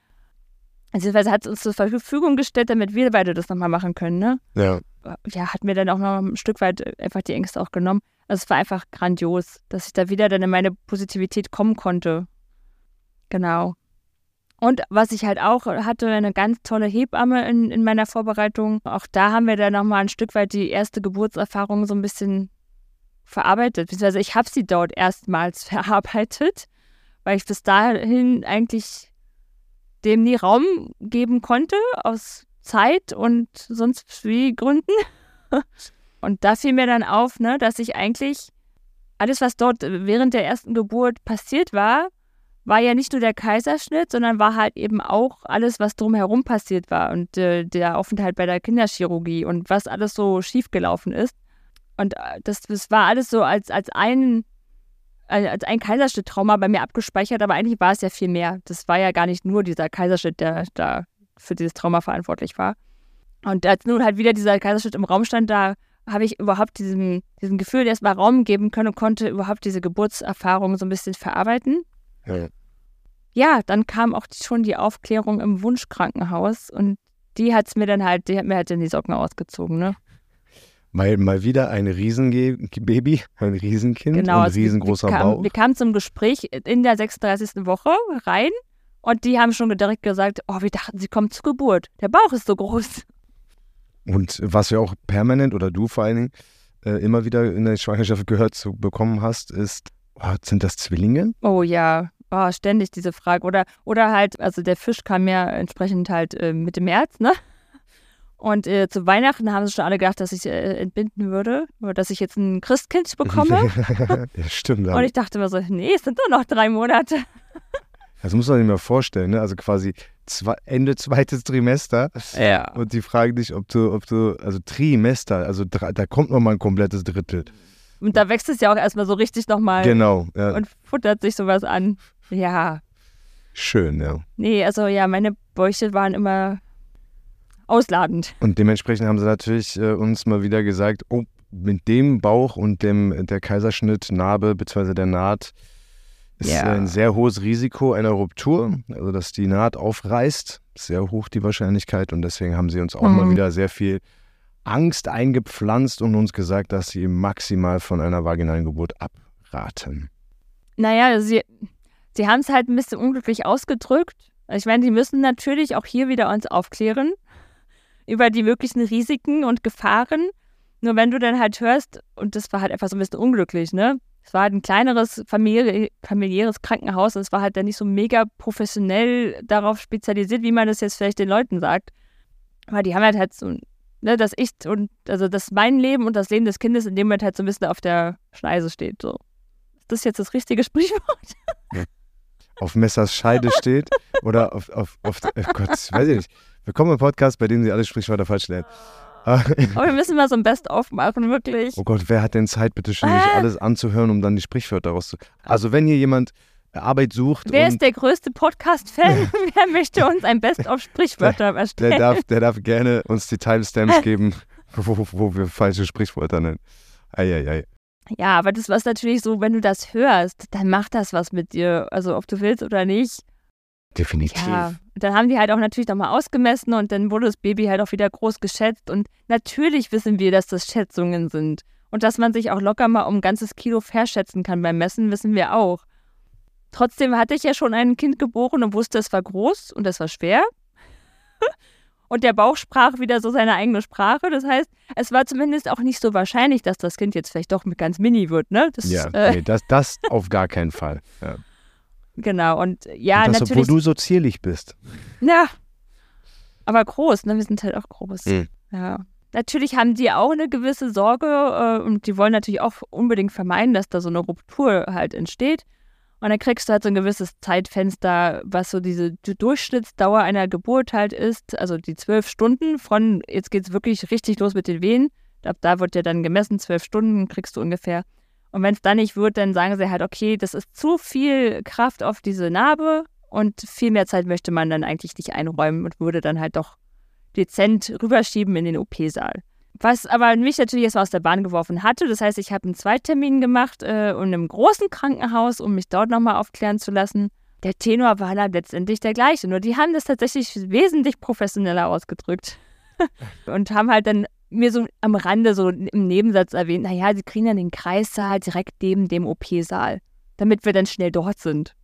beziehungsweise hat uns zur Verfügung gestellt, damit wir beide das nochmal machen können, ne? Ja. Ja, hat mir dann auch noch ein Stück weit einfach die Ängste auch genommen. Also es war einfach grandios, dass ich da wieder dann in meine Positivität kommen konnte. Genau. Und was ich halt auch hatte, eine ganz tolle Hebamme in, in meiner Vorbereitung. Auch da haben wir dann nochmal ein Stück weit die erste Geburtserfahrung so ein bisschen verarbeitet. Beziehungsweise ich habe sie dort erstmals [laughs] verarbeitet, weil ich bis dahin eigentlich dem nie Raum geben konnte, aus Zeit und sonst wie Gründen. [laughs] Und da fiel mir dann auf, ne, dass ich eigentlich alles, was dort während der ersten Geburt passiert war, war ja nicht nur der Kaiserschnitt, sondern war halt eben auch alles, was drumherum passiert war und äh, der Aufenthalt bei der Kinderchirurgie und was alles so schiefgelaufen ist. Und äh, das, das war alles so als, als ein als ein Kaiserschnitt-Trauma bei mir abgespeichert, aber eigentlich war es ja viel mehr. Das war ja gar nicht nur dieser Kaiserschnitt, der da für dieses Trauma verantwortlich war. Und als nun halt wieder dieser Kaiserschnitt im Raum stand, da habe ich überhaupt diesem, diesem Gefühl erstmal Raum geben können und konnte überhaupt diese Geburtserfahrung so ein bisschen verarbeiten. Ja. ja, dann kam auch schon die Aufklärung im Wunschkrankenhaus und die hat es mir dann halt, die hat mir halt in die Socken ausgezogen, ne? Mal, mal wieder ein Riesenbaby, ein Riesenkind genau, und ein riesengroßer wir, wir Bauch. Wir kamen zum Gespräch in der 36. Woche rein und die haben schon direkt gesagt, oh, wir dachten, sie kommen zur Geburt. Der Bauch ist so groß. Und was wir auch permanent oder du vor allen Dingen äh, immer wieder in der Schwangerschaft gehört zu bekommen hast, ist, oh, sind das Zwillinge? Oh ja, oh, ständig diese Frage. Oder, oder halt, also der Fisch kam ja entsprechend halt äh, Mitte März, ne? Und äh, zu Weihnachten haben sie schon alle gedacht, dass ich äh, entbinden würde oder dass ich jetzt ein Christkind [laughs] bekomme. ja, stimmt. Und ich dachte mir so, nee, es sind nur noch drei Monate. Das muss man sich mal vorstellen, ne? Also quasi zwei, Ende zweites Trimester. Ja. Und die fragen dich, ob du, ob du, also Trimester, also drei, da kommt noch mal ein komplettes Drittel. Und da wächst es ja auch erstmal so richtig nochmal Genau, ja. und futtert sich sowas an. Ja. Schön, ja. Nee, also ja, meine Bäuche waren immer ausladend. Und dementsprechend haben sie natürlich äh, uns mal wieder gesagt, oh, mit dem Bauch und dem der Kaiserschnittnarbe bzw. der Naht ist Ja. ein sehr hohes Risiko einer Ruptur, also dass die Naht aufreißt. Sehr hoch die Wahrscheinlichkeit und deswegen haben sie uns auch mal Mhm. wieder sehr viel Angst eingepflanzt und uns gesagt, dass sie maximal von einer vaginalen Geburt abraten. Naja, sie, sie haben es halt ein bisschen unglücklich ausgedrückt. Ich meine, die müssen natürlich auch hier wieder uns aufklären über die möglichen Risiken und Gefahren. Nur wenn du dann halt hörst, und das war halt einfach so ein bisschen unglücklich, ne? Es war halt ein kleineres famili familiäres Krankenhaus und es war halt dann nicht so mega professionell darauf spezialisiert, wie man das jetzt vielleicht den Leuten sagt. Aber die haben halt halt so, ne, dass ich und, also dass mein Leben und das Leben des Kindes in dem Moment halt so ein bisschen auf der Schneise steht. So. Ist das jetzt das richtige Sprichwort? Auf Messers Scheide steht oder auf, auf, auf oh Gott, weiß ich nicht. Willkommen im Podcast, bei dem sie alle Sprichwörter falsch lernen. Aber wir müssen mal so ein Best-of machen, wirklich. Oh Gott, wer hat denn Zeit, bitte schön, sich Ah. alles anzuhören, um dann die Sprichwörter rauszu... Also wenn hier jemand Arbeit sucht Wer ist der größte Podcast-Fan? [laughs] [laughs] Wer möchte uns ein Best-of-Sprichwörter der erstellen? darf, der darf gerne uns die Timestamps [laughs] geben, wo, wo wir falsche Sprichwörter nennen. Eieiei. Ja, aber das war natürlich so, wenn du das hörst, dann macht das was mit dir. Also ob du willst oder nicht. Definitiv. Ja, und dann haben die halt auch natürlich nochmal ausgemessen und dann wurde das Baby halt auch wieder groß geschätzt. Und natürlich wissen wir, dass das Schätzungen sind. Und dass man sich auch locker mal um ein ganzes Kilo verschätzen kann beim Messen, wissen wir auch. Trotzdem hatte ich ja schon ein Kind geboren und wusste, es war groß und es war schwer. [laughs] Und der Bauch sprach wieder so seine eigene Sprache. Das heißt, es war zumindest auch nicht so wahrscheinlich, dass das Kind jetzt vielleicht doch mit ganz mini wird, ne? Das, Ja, äh, nee, das, das auf gar keinen Fall. Ja. Genau. Und ja, und das, natürlich. obwohl du so zierlich bist. Ja. Aber groß, ne? Wir sind halt auch groß. Mhm. Ja. Natürlich haben die auch eine gewisse Sorge äh, und die wollen natürlich auch unbedingt vermeiden, dass da so eine Ruptur halt entsteht. Und dann kriegst du halt so ein gewisses Zeitfenster, was so diese die Durchschnittsdauer einer Geburt halt ist. Also die zwölf Stunden von, jetzt geht's wirklich richtig los mit den Wehen. Ab da wird ja dann gemessen, zwölf Stunden kriegst du ungefähr. Und wenn es dann nicht wird, dann sagen sie halt, okay, das ist zu viel Kraft auf diese Narbe und viel mehr Zeit möchte man dann eigentlich nicht einräumen und würde dann halt doch dezent rüberschieben in den OP-Saal. Was aber mich natürlich erstmal aus der Bahn geworfen hatte. Das heißt, ich habe einen Zweitermin gemacht äh, in einem großen Krankenhaus, um mich dort nochmal aufklären zu lassen. Der Tenor war dann letztendlich der gleiche, nur die haben das tatsächlich wesentlich professioneller ausgedrückt. [laughs] und haben halt dann mir so am Rande so im Nebensatz erwähnt, naja, sie kriegen dann den Kreissaal direkt neben dem OP-Saal, damit wir dann schnell dort sind.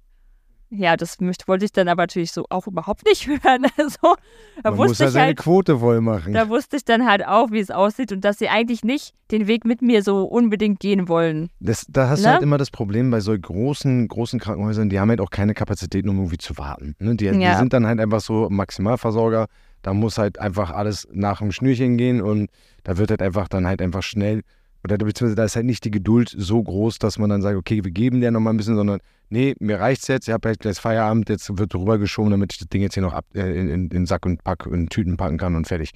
Ja, das möchte, wollte ich dann aber natürlich so auch überhaupt nicht [laughs] hören. Also, da Man muss wusste ja ich seine halt, Quote voll machen. da wusste ich dann halt auch, wie es aussieht und dass sie eigentlich nicht den Weg mit mir so unbedingt gehen wollen. Das, da hast Ne? du halt immer das Problem bei so großen, großen Krankenhäusern, die haben halt auch keine Kapazitäten, um irgendwie zu warten. Ne? Die, die Ja. sind dann halt einfach so Maximalversorger. Da muss halt einfach alles nach dem Schnürchen gehen und da wird halt einfach dann halt einfach schnell, oder beziehungsweise da ist halt nicht die Geduld so groß, dass man dann sagt, okay, wir geben dir nochmal ein bisschen, sondern nee, mir reicht's jetzt, ich habe halt gleich Feierabend, jetzt wird rübergeschoben, damit ich das Ding jetzt hier noch ab, äh, in, in, in Sack und Pack und Tüten packen kann und fertig.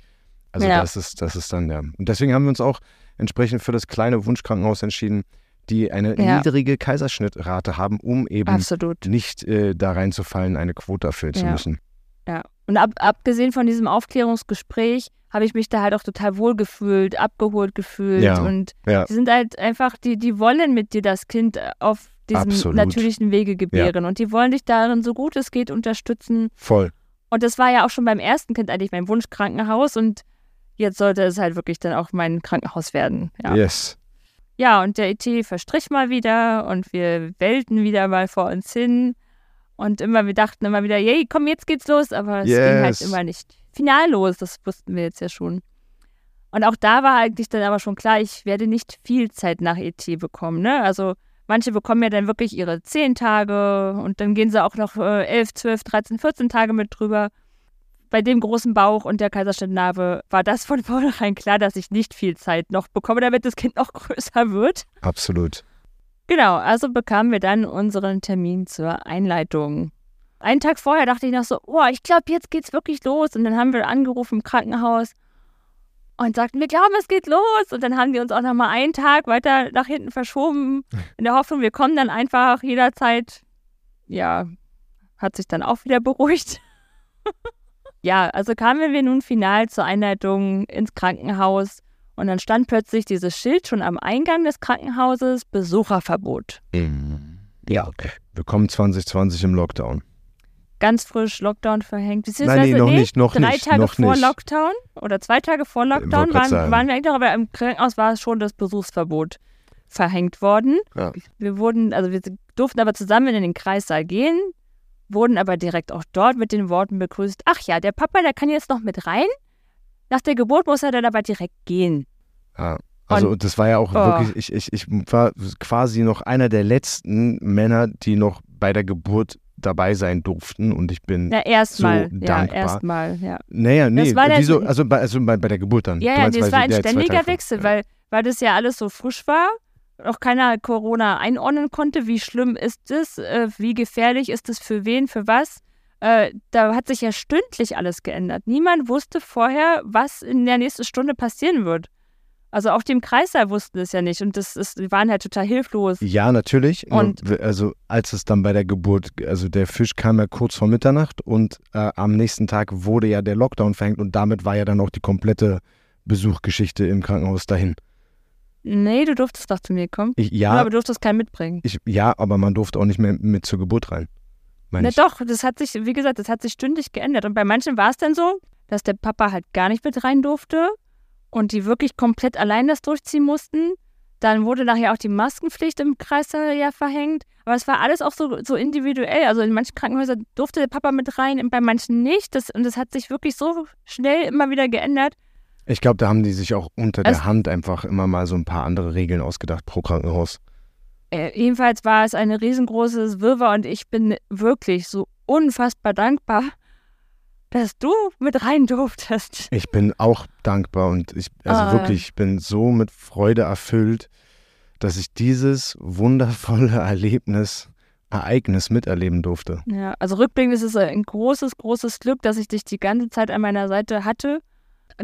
Also Ja. das ist, das ist dann, ja. Und deswegen haben wir uns auch entsprechend für das kleine Wunschkrankenhaus entschieden, die eine Ja. niedrige Kaiserschnittrate haben, um eben Absolut. nicht äh, da reinzufallen, eine Quote erfüllen zu müssen. Ja. Und ab, abgesehen von diesem Aufklärungsgespräch habe ich mich da halt auch total wohl gefühlt, abgeholt gefühlt. Ja. Und Ja. die sind halt einfach, die, die wollen mit dir das Kind auf diesem Absolut. natürlichen Wege gebären. Und die wollen dich darin so gut es geht unterstützen. Voll. Und das war ja auch schon beim ersten Kind eigentlich mein Wunschkrankenhaus. Und jetzt sollte es halt wirklich dann auch mein Krankenhaus werden. Ja. Yes. Ja, und der ET verstrich mal wieder und wir wellten wieder mal vor uns hin. Und immer, wir dachten immer wieder, yay, komm, jetzt geht's los. Aber es ging halt Yes. immer nicht final los. Das wussten wir jetzt ja schon. Und auch da war eigentlich dann aber schon klar, ich werde nicht viel Zeit nach ET bekommen. Ne? Also manche bekommen ja dann wirklich ihre zehn Tage und dann gehen sie auch noch äh, 11, 12, 13, 14 Tage mit drüber. Bei dem großen Bauch und der Kaiserschnittnarbe war das von vornherein klar, dass ich nicht viel Zeit noch bekomme, damit das Kind noch [laughs] größer wird. Absolut. Genau, also bekamen wir dann unseren Termin zur Einleitung. einen Tag vorher dachte ich noch so, oh, ich glaube, jetzt geht's wirklich los. Und dann haben wir angerufen im Krankenhaus und sagten, wir glauben, es geht los. Und dann haben wir uns auch noch mal einen Tag weiter nach hinten verschoben, [laughs] in der Hoffnung, wir kommen dann einfach jederzeit. Ja, hat sich dann auch wieder beruhigt. [laughs] ja, also kamen wir nun final zur Einleitung ins Krankenhaus und dann stand plötzlich dieses Schild schon am Eingang des Krankenhauses, Besucherverbot. Mhm. Ja, okay. Willkommen 2020 im Lockdown. Ganz frisch Lockdown verhängt. Nein, nee, noch nee, nicht, noch drei nicht. Tage noch vor nicht. Lockdown oder zwei Tage vor Lockdown waren, waren wir eigentlich noch, aber im Krankenhaus war schon das Besuchsverbot verhängt worden. Ja. Wir wurden, also wir durften aber zusammen in den Kreissaal gehen, wurden aber direkt auch dort mit den Worten begrüßt, ach ja, der Papa, der kann jetzt noch mit rein. Nach der Geburt muss er dann aber direkt gehen. Ja. Also Und- das war ja auch Oh. wirklich, ich, ich, ich war quasi noch einer der letzten Männer, die noch bei der Geburt dabei sein durften und ich bin, Ja, erstmal. So ja, dankbar. erstmal, ja. naja, nee, Das war wieso, also bei, also bei, bei der Geburt dann. Ja, ja, meinst, das war ein ja, ständiger Wechsel, ja. weil, weil das ja alles so frisch war, auch keiner Corona einordnen konnte, wie schlimm ist es, äh, wie gefährlich ist es für wen, für was. Äh, da hat sich ja stündlich alles geändert. Niemand wusste vorher, was in der nächsten Stunde passieren wird. Also auch die im Kreissaal wussten es ja nicht und das ist, die waren halt total hilflos. Ja, natürlich. Und- also als es dann bei der Geburt, also der Fisch kam ja kurz vor Mitternacht und äh, am nächsten Tag wurde ja der Lockdown verhängt und damit war ja dann auch die komplette Besuchgeschichte im Krankenhaus dahin. Nee, du durftest doch zu mir kommen. Ich, Ja. ja, Aber du durftest keinen mitbringen. ich, ja, aber man durfte auch nicht mehr mit zur Geburt rein. Na ich. doch, das hat sich, wie gesagt, das hat sich stündig geändert. Und bei manchen war es dann so, dass der Papa halt gar nicht mit rein durfte und die wirklich komplett allein das durchziehen mussten. Dann wurde nachher auch die Maskenpflicht im Kreissaal ja verhängt. Aber es war alles auch so, so individuell. Also in manchen Krankenhäusern durfte der Papa mit rein, und bei manchen nicht. Das, und das hat sich wirklich so schnell immer wieder geändert. Ich glaube, da haben die sich auch unter Es- der Hand einfach immer mal so ein paar andere Regeln ausgedacht pro Krankenhaus. Äh, jedenfalls war es ein riesengroßes Wirrwarr und ich bin wirklich so unfassbar dankbar, dass du mit rein durftest. Ich bin auch dankbar und ich, also Ah. wirklich, ich bin so mit Freude erfüllt, dass ich dieses wundervolle Erlebnis, Ereignis miterleben durfte. Ja, also rückblickend ist es ein großes, großes Glück, dass ich dich die ganze Zeit an meiner Seite hatte.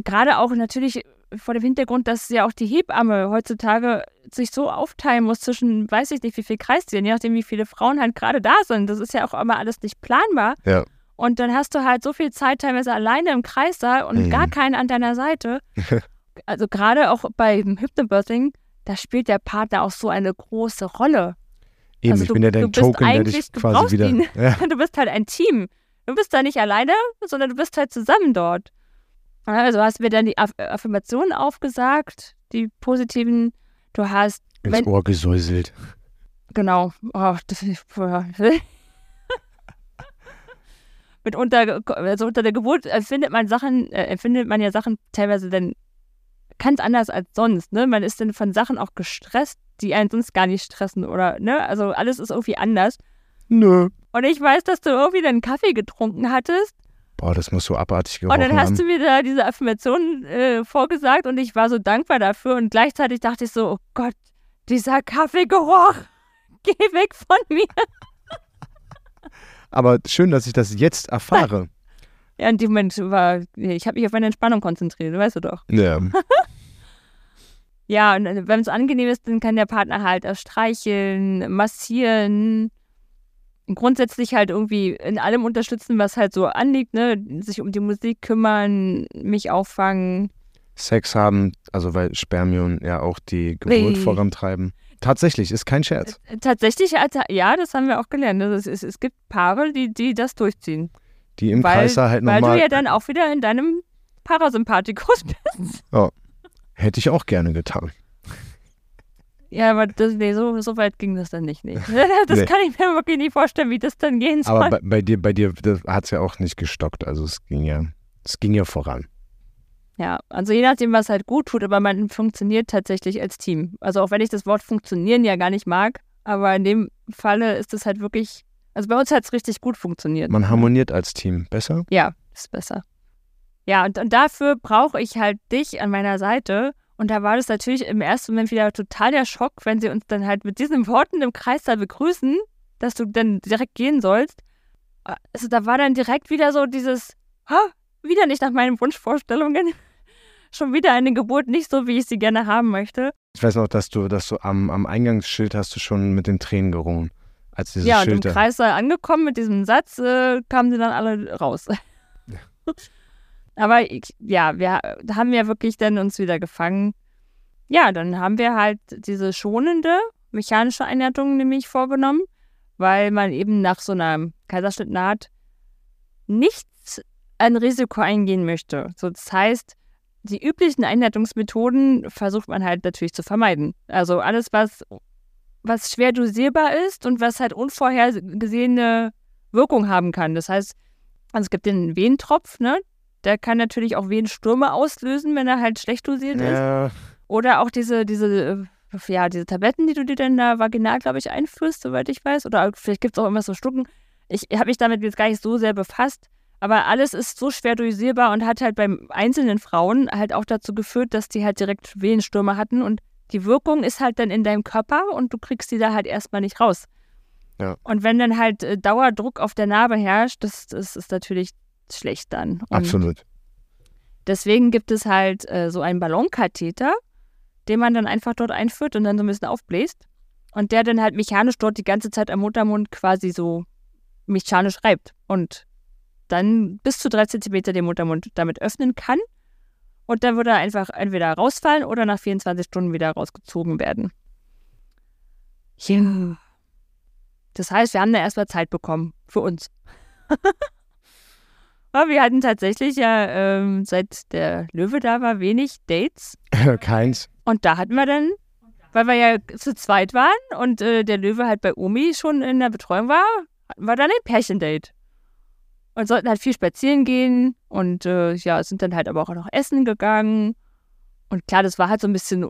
Gerade auch natürlich vor dem Hintergrund, dass ja auch die Hebamme heutzutage sich so aufteilen muss zwischen, weiß ich nicht, wie viel Kreiszielen, je nachdem, wie viele Frauen halt gerade da sind. Das ist ja auch immer alles nicht planbar. Ja. Und dann hast du halt so viel Zeit teilweise alleine im Kreissaal und Mhm. gar keinen an deiner Seite. [laughs] also gerade auch beim Hypnobirthing, da spielt der Partner auch so eine große Rolle. Eben, Also ich du- bin ja dein Token, der dich quasi brauchst wieder. ihn. Ja, [laughs] Du bist halt ein Team. Du bist da nicht alleine, sondern du bist halt zusammen dort. Also hast mir dann die Aff Affirmationen aufgesagt, die positiven. Du hast, ins wenn- Ohr gesäuselt. genau, oh, das ist, [laughs] mit unter, also unter der Geburt empfindet man Sachen, äh, empfindet man ja Sachen teilweise dann ganz anders als sonst. Ne? Man ist dann von Sachen auch gestresst, die einen sonst gar nicht stressen oder, ne? Also alles ist irgendwie anders. Nö. Und ich weiß, dass du irgendwie dann Kaffee getrunken hattest. Boah, das muss so abartig Und gerochen dann hast haben. du mir da diese Affirmation äh, vorgesagt und ich war so dankbar dafür und gleichzeitig dachte ich so, oh Gott, dieser Kaffeegeruch, [laughs] geh weg von mir. [laughs] Aber schön, dass ich das jetzt erfahre. Ja, in dem Moment war, ich habe mich auf meine Entspannung konzentriert, weißt du doch. ja. [laughs] Ja, und äh, wenn es angenehm ist, dann kann der Partner halt auch streicheln, massieren, grundsätzlich halt irgendwie in allem unterstützen, was halt so anliegt, ne? Sich um die Musik kümmern, mich auffangen. Sex haben, also weil Spermien ja auch die Geburt Nee. vorantreiben. Tatsächlich, ist kein Scherz. Tatsächlich, als, ja, das haben wir auch gelernt. Also Es, es, es gibt Paare, die, die das durchziehen. Die im weil, Kreiser halt Weil du nochmal. ja dann auch wieder in deinem Parasympathikus [laughs] bist. Hätte ich auch gerne getan. Ja, aber das, nee, so, so weit ging das dann nicht. Nee. [laughs] Das Nee. kann ich mir wirklich nicht vorstellen, wie das dann gehen soll. Aber bei, bei dir, bei dir hat es ja auch nicht gestockt. Also es ging ja, es ging ja voran. Ja, also je nachdem, was halt gut tut, aber man funktioniert tatsächlich als Team. Also auch wenn ich das Wort funktionieren ja gar nicht mag, aber in dem Falle ist es halt wirklich, also bei uns hat es richtig gut funktioniert. Man harmoniert als Team. Besser? Ja, ist besser. Ja, und, und dafür brauche ich halt dich an meiner Seite. Und da war das natürlich im ersten Moment wieder total der Schock, wenn sie uns dann halt mit diesen Worten im Kreissaal begrüßen, dass du dann direkt gehen sollst. also da war dann direkt wieder so dieses, ha, wieder nicht nach meinen Wunschvorstellungen. [laughs] Schon wieder eine Geburt nicht so, wie ich sie gerne haben möchte. Ich weiß noch, dass du, dass du am, am Eingangsschild hast du schon mit den Tränen gerungen. Als dieses ja, Schild und im Kreissaal angekommen mit diesem Satz, äh, kamen sie dann alle raus. [laughs] Aber ich, ja, wir haben ja wirklich dann uns wieder gefangen. Ja, dann haben wir halt diese schonende mechanische Einleitung nämlich vorgenommen, weil man eben nach so einer Kaiserschnittnaht nichts ein Risiko eingehen möchte. So, das heißt, die üblichen Einleitungsmethoden versucht man halt natürlich zu vermeiden. Also alles, was, was schwer dosierbar ist und was halt unvorhergesehene Wirkung haben kann. Das heißt, also es gibt den Wehentropf, ne? Der kann natürlich auch Wehenstürme auslösen, wenn er halt schlecht dosiert Ja. ist. Oder auch diese, diese, äh, ja, diese Tabletten, die du dir dann da vaginal, glaube ich, einführst, soweit ich weiß. Oder vielleicht gibt es auch immer so Stucken. Ich habe mich damit jetzt gar nicht so sehr befasst. Aber alles ist so schwer dosierbar und hat halt bei einzelnen Frauen halt auch dazu geführt, dass die halt direkt Wehenstürme hatten. Und die Wirkung ist halt dann in deinem Körper und du kriegst die da halt erstmal nicht raus. Ja. Und wenn dann halt äh, Dauerdruck auf der Narbe herrscht, das, das ist natürlich schlecht dann. Und Absolut. Deswegen gibt es halt äh, so einen Ballonkatheter, den man dann einfach dort einführt und dann so ein bisschen aufbläst. Und der dann halt mechanisch dort die ganze Zeit am Muttermund quasi so mechanisch reibt. Und dann bis zu drei Zentimeter den Muttermund damit öffnen kann. Und dann würde er einfach entweder rausfallen oder nach 24 Stunden wieder rausgezogen werden. Ja. Das heißt, wir haben da erstmal Zeit bekommen für uns. [laughs] Aber wir hatten tatsächlich ja, ähm, seit der Löwe da war, wenig Dates. [laughs] Keins. Und da hatten wir dann, weil wir ja zu zweit waren und äh, der Löwe halt bei Omi schon in der Betreuung war, hatten wir dann ein Pärchendate. Und sollten halt viel spazieren gehen und äh, ja, sind dann halt aber auch noch essen gegangen. Und klar, das war halt so ein bisschen,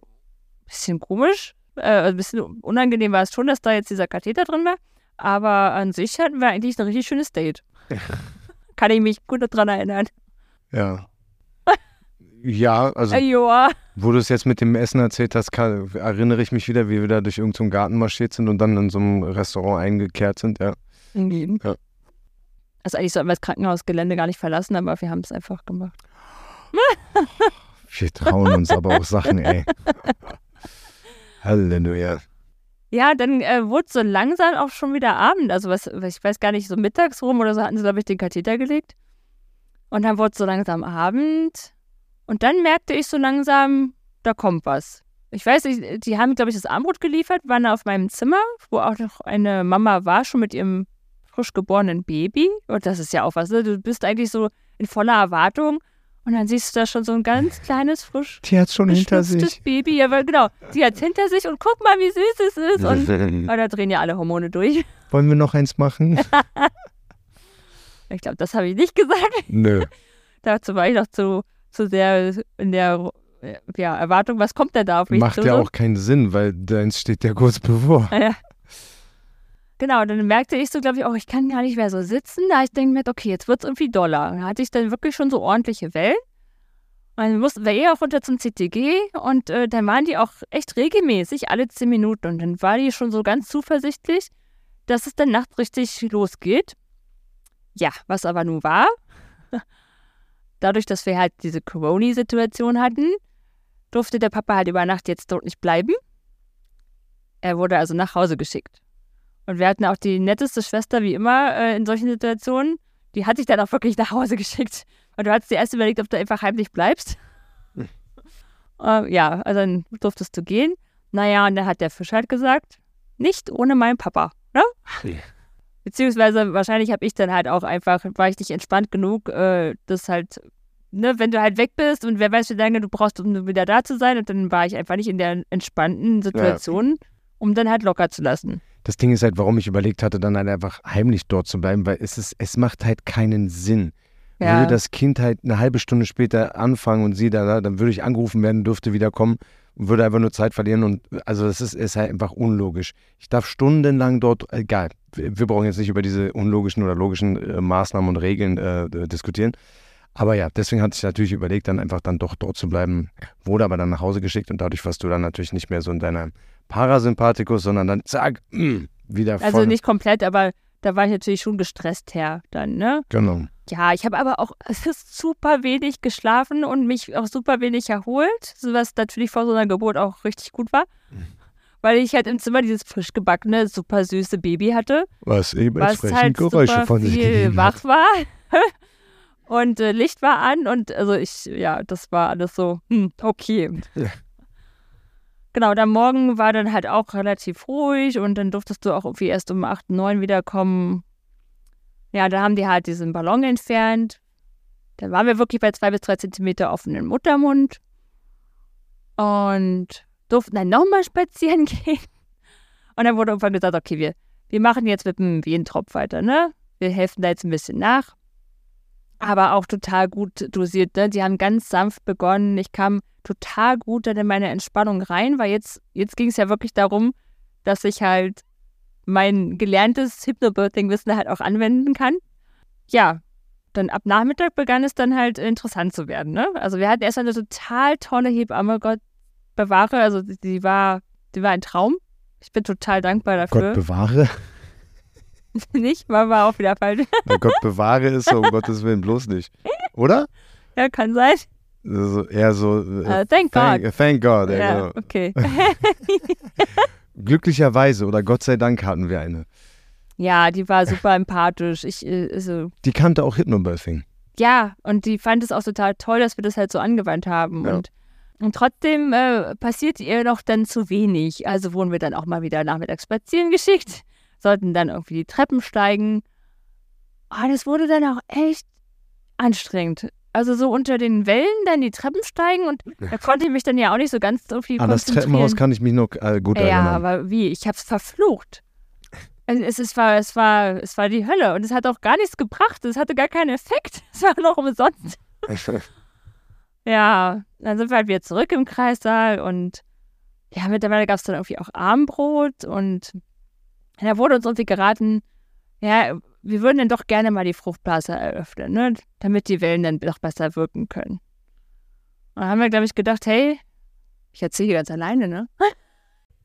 bisschen komisch. Äh, ein bisschen unangenehm war es schon, dass da jetzt dieser Katheter drin war. Aber an sich hatten wir eigentlich ein richtig schönes Date. [laughs] Kann ich mich gut daran erinnern. Ja. [laughs] Ja, also ja. wo du es jetzt mit dem Essen erzählt hast, kann, erinnere ich mich wieder, wie wir da durch irgendeinen Garten marschiert sind und dann in so einem Restaurant eingekehrt sind, ja. Irgendwie. Ja. Also eigentlich sollten wir das Krankenhausgelände gar nicht verlassen, aber wir haben es einfach gemacht. [laughs] Wir trauen uns aber auch Sachen, ey. [laughs] Halleluja. Ja, dann äh, wurde so langsam auch schon wieder Abend. Also was, ich weiß gar nicht, so mittags rum oder so hatten sie, glaube ich, den Katheter gelegt. Und dann wurde es so langsam Abend. Und dann merkte ich so langsam, da kommt was. Ich weiß nicht, die haben, glaube ich, das Armbrot geliefert, waren auf meinem Zimmer, wo auch noch eine Mama war, schon mit ihrem frisch geborenen Baby. Und das ist ja auch was, ne? Du bist eigentlich so in voller Erwartung. Und dann siehst du da schon so ein ganz kleines, frisch Die hat's schon hinter sich. Baby. Ja, weil genau, die hat hinter sich und guck mal, wie süß es ist. Und [laughs] aber da drehen ja alle Hormone durch. Wollen wir noch eins machen? [laughs] Ich glaube, das habe ich nicht gesagt. Nö. [laughs] Dazu war ich noch zu, zu sehr in der ja, Erwartung, was kommt denn da auf mich Macht zu? ja so? auch keinen Sinn, weil deins steht ja kurz bevor. Ja. Genau, dann merkte ich so, glaube ich, auch, ich kann gar nicht mehr so sitzen. Da ich denke mir, okay, jetzt wird es irgendwie doller. Da hatte ich dann wirklich schon so ordentliche Wellen. Und dann mussten wir eh auch runter zum CTG und äh, dann waren die auch echt regelmäßig, alle zehn Minuten. Und dann war die schon so ganz zuversichtlich, dass es dann nachts richtig losgeht. Ja, was aber nun war, [laughs] dadurch, dass wir halt diese Corona-Situation hatten, durfte der Papa halt über Nacht jetzt dort nicht bleiben. Er wurde also nach Hause geschickt. Und wir hatten auch die netteste Schwester wie immer äh, in solchen Situationen. Die hat dich dann auch wirklich nach Hause [laughs] geschickt. Und du hattest dir erst überlegt, ob du einfach heimlich bleibst. [laughs] äh, ja, also dann durftest du gehen. Naja, und dann hat der Fisch halt gesagt, nicht ohne meinen Papa. Ne? Beziehungsweise wahrscheinlich habe ich dann halt auch einfach, war ich nicht entspannt genug, äh, das halt, ne, wenn du halt weg bist und wer weiß, wie lange du brauchst, um wieder da zu sein. Und dann war ich einfach nicht in der entspannten Situation, um dann halt locker zu lassen. Das Ding ist halt, warum ich überlegt hatte, dann halt einfach heimlich dort zu bleiben, weil es ist, es macht halt keinen Sinn. Ja. Würde das Kind halt eine halbe Stunde später anfangen und sie da, dann würde ich angerufen werden, dürfte wieder kommen und würde einfach nur Zeit verlieren und also das ist, ist halt einfach unlogisch. Ich darf stundenlang dort, egal, wir brauchen jetzt nicht über diese unlogischen oder logischen äh, Maßnahmen und Regeln äh, diskutieren. Aber ja, deswegen hatte ich natürlich überlegt, dann einfach dann doch dort zu bleiben, wurde aber dann nach Hause geschickt und dadurch warst du dann natürlich nicht mehr so in deiner Parasympathikus, sondern dann zack, mm, wieder voll. Also nicht komplett, aber da war ich natürlich schon gestresst her dann, ne? Genau. Ja, ich habe aber auch super wenig geschlafen und mich auch super wenig erholt, so was natürlich vor so einer Geburt auch richtig gut war. Weil ich halt im Zimmer dieses frisch gebackene, super süße Baby hatte, Was eben was entsprechend halt Geräusche super von sich viel wach war. [laughs] und äh, Licht war an und also ich, ja, das war alles so, hm, okay. Ja. Genau, dann morgen war dann halt auch relativ ruhig und dann durftest du auch irgendwie erst um 8, 9 wiederkommen. Ja, da haben die halt diesen Ballon entfernt. Dann waren wir wirklich bei zwei bis drei Zentimeter offenen Muttermund und durften dann nochmal spazieren [laughs] gehen. Und dann wurde irgendwann gesagt, okay, wir, wir machen jetzt mit dem Wehentropf weiter, ne? Wir helfen da jetzt ein bisschen nach. Aber auch total gut dosiert, ne? Die haben ganz sanft begonnen. Ich kam total gut dann in meine Entspannung rein, weil jetzt, jetzt ging es ja wirklich darum, dass ich halt mein gelerntes Hypnobirthing-Wissen halt auch anwenden kann. Ja, dann ab Nachmittag begann es dann halt interessant zu werden. Ne? Also wir hatten erst eine total tolle Hebamme, Gott bewahre. Also die, war, die war ein Traum. Ich bin total dankbar Gott dafür. bewahre. [laughs] nicht, war, war auch wieder falsch. Na, Gott bewahre ist so, um [laughs] Gottes Willen bloß nicht. Oder? ja, kann sein. Also eher so. äh, Äh, thank God. thank, thank God. Ja, Ja, genau. okay. [laughs] [laughs] Glücklicherweise oder Gott sei Dank hatten wir eine. ja, die war super empathisch. Ich, äh, also, Die kannte auch Hypnobirthing. ja, und die fand es auch total toll, dass wir das halt so angewandt haben. Ja. Und, und trotzdem äh, passiert ihr noch dann zu wenig. Also wurden wir dann auch mal wieder nachmittags spazieren geschickt, sollten dann irgendwie die Treppen steigen. Ah, das wurde dann auch echt anstrengend. Also so unter den Wellen dann die Treppen steigen und da konnte ich mich dann ja auch nicht so ganz irgendwie An das. Treppenhaus kann ich mich noch äh, gut Ja, erinnern. aber wie? Ich hab's verflucht. Also Es, es, war, es, war, es war die Hölle und es hat auch gar nichts gebracht. Es hatte gar keinen Effekt. [laughs] Es war noch umsonst. [laughs] Ja, dann sind wir halt wieder zurück im Kreissaal und ja, mittlerweile gab es dann irgendwie auch Armbrot und da wurde uns irgendwie geraten, ja, wir würden dann doch gerne mal die Fruchtblase eröffnen, ne, damit die Wellen dann doch besser wirken können. Und dann haben wir, glaube ich, gedacht, hey, ich erzähle hier ganz alleine, ne?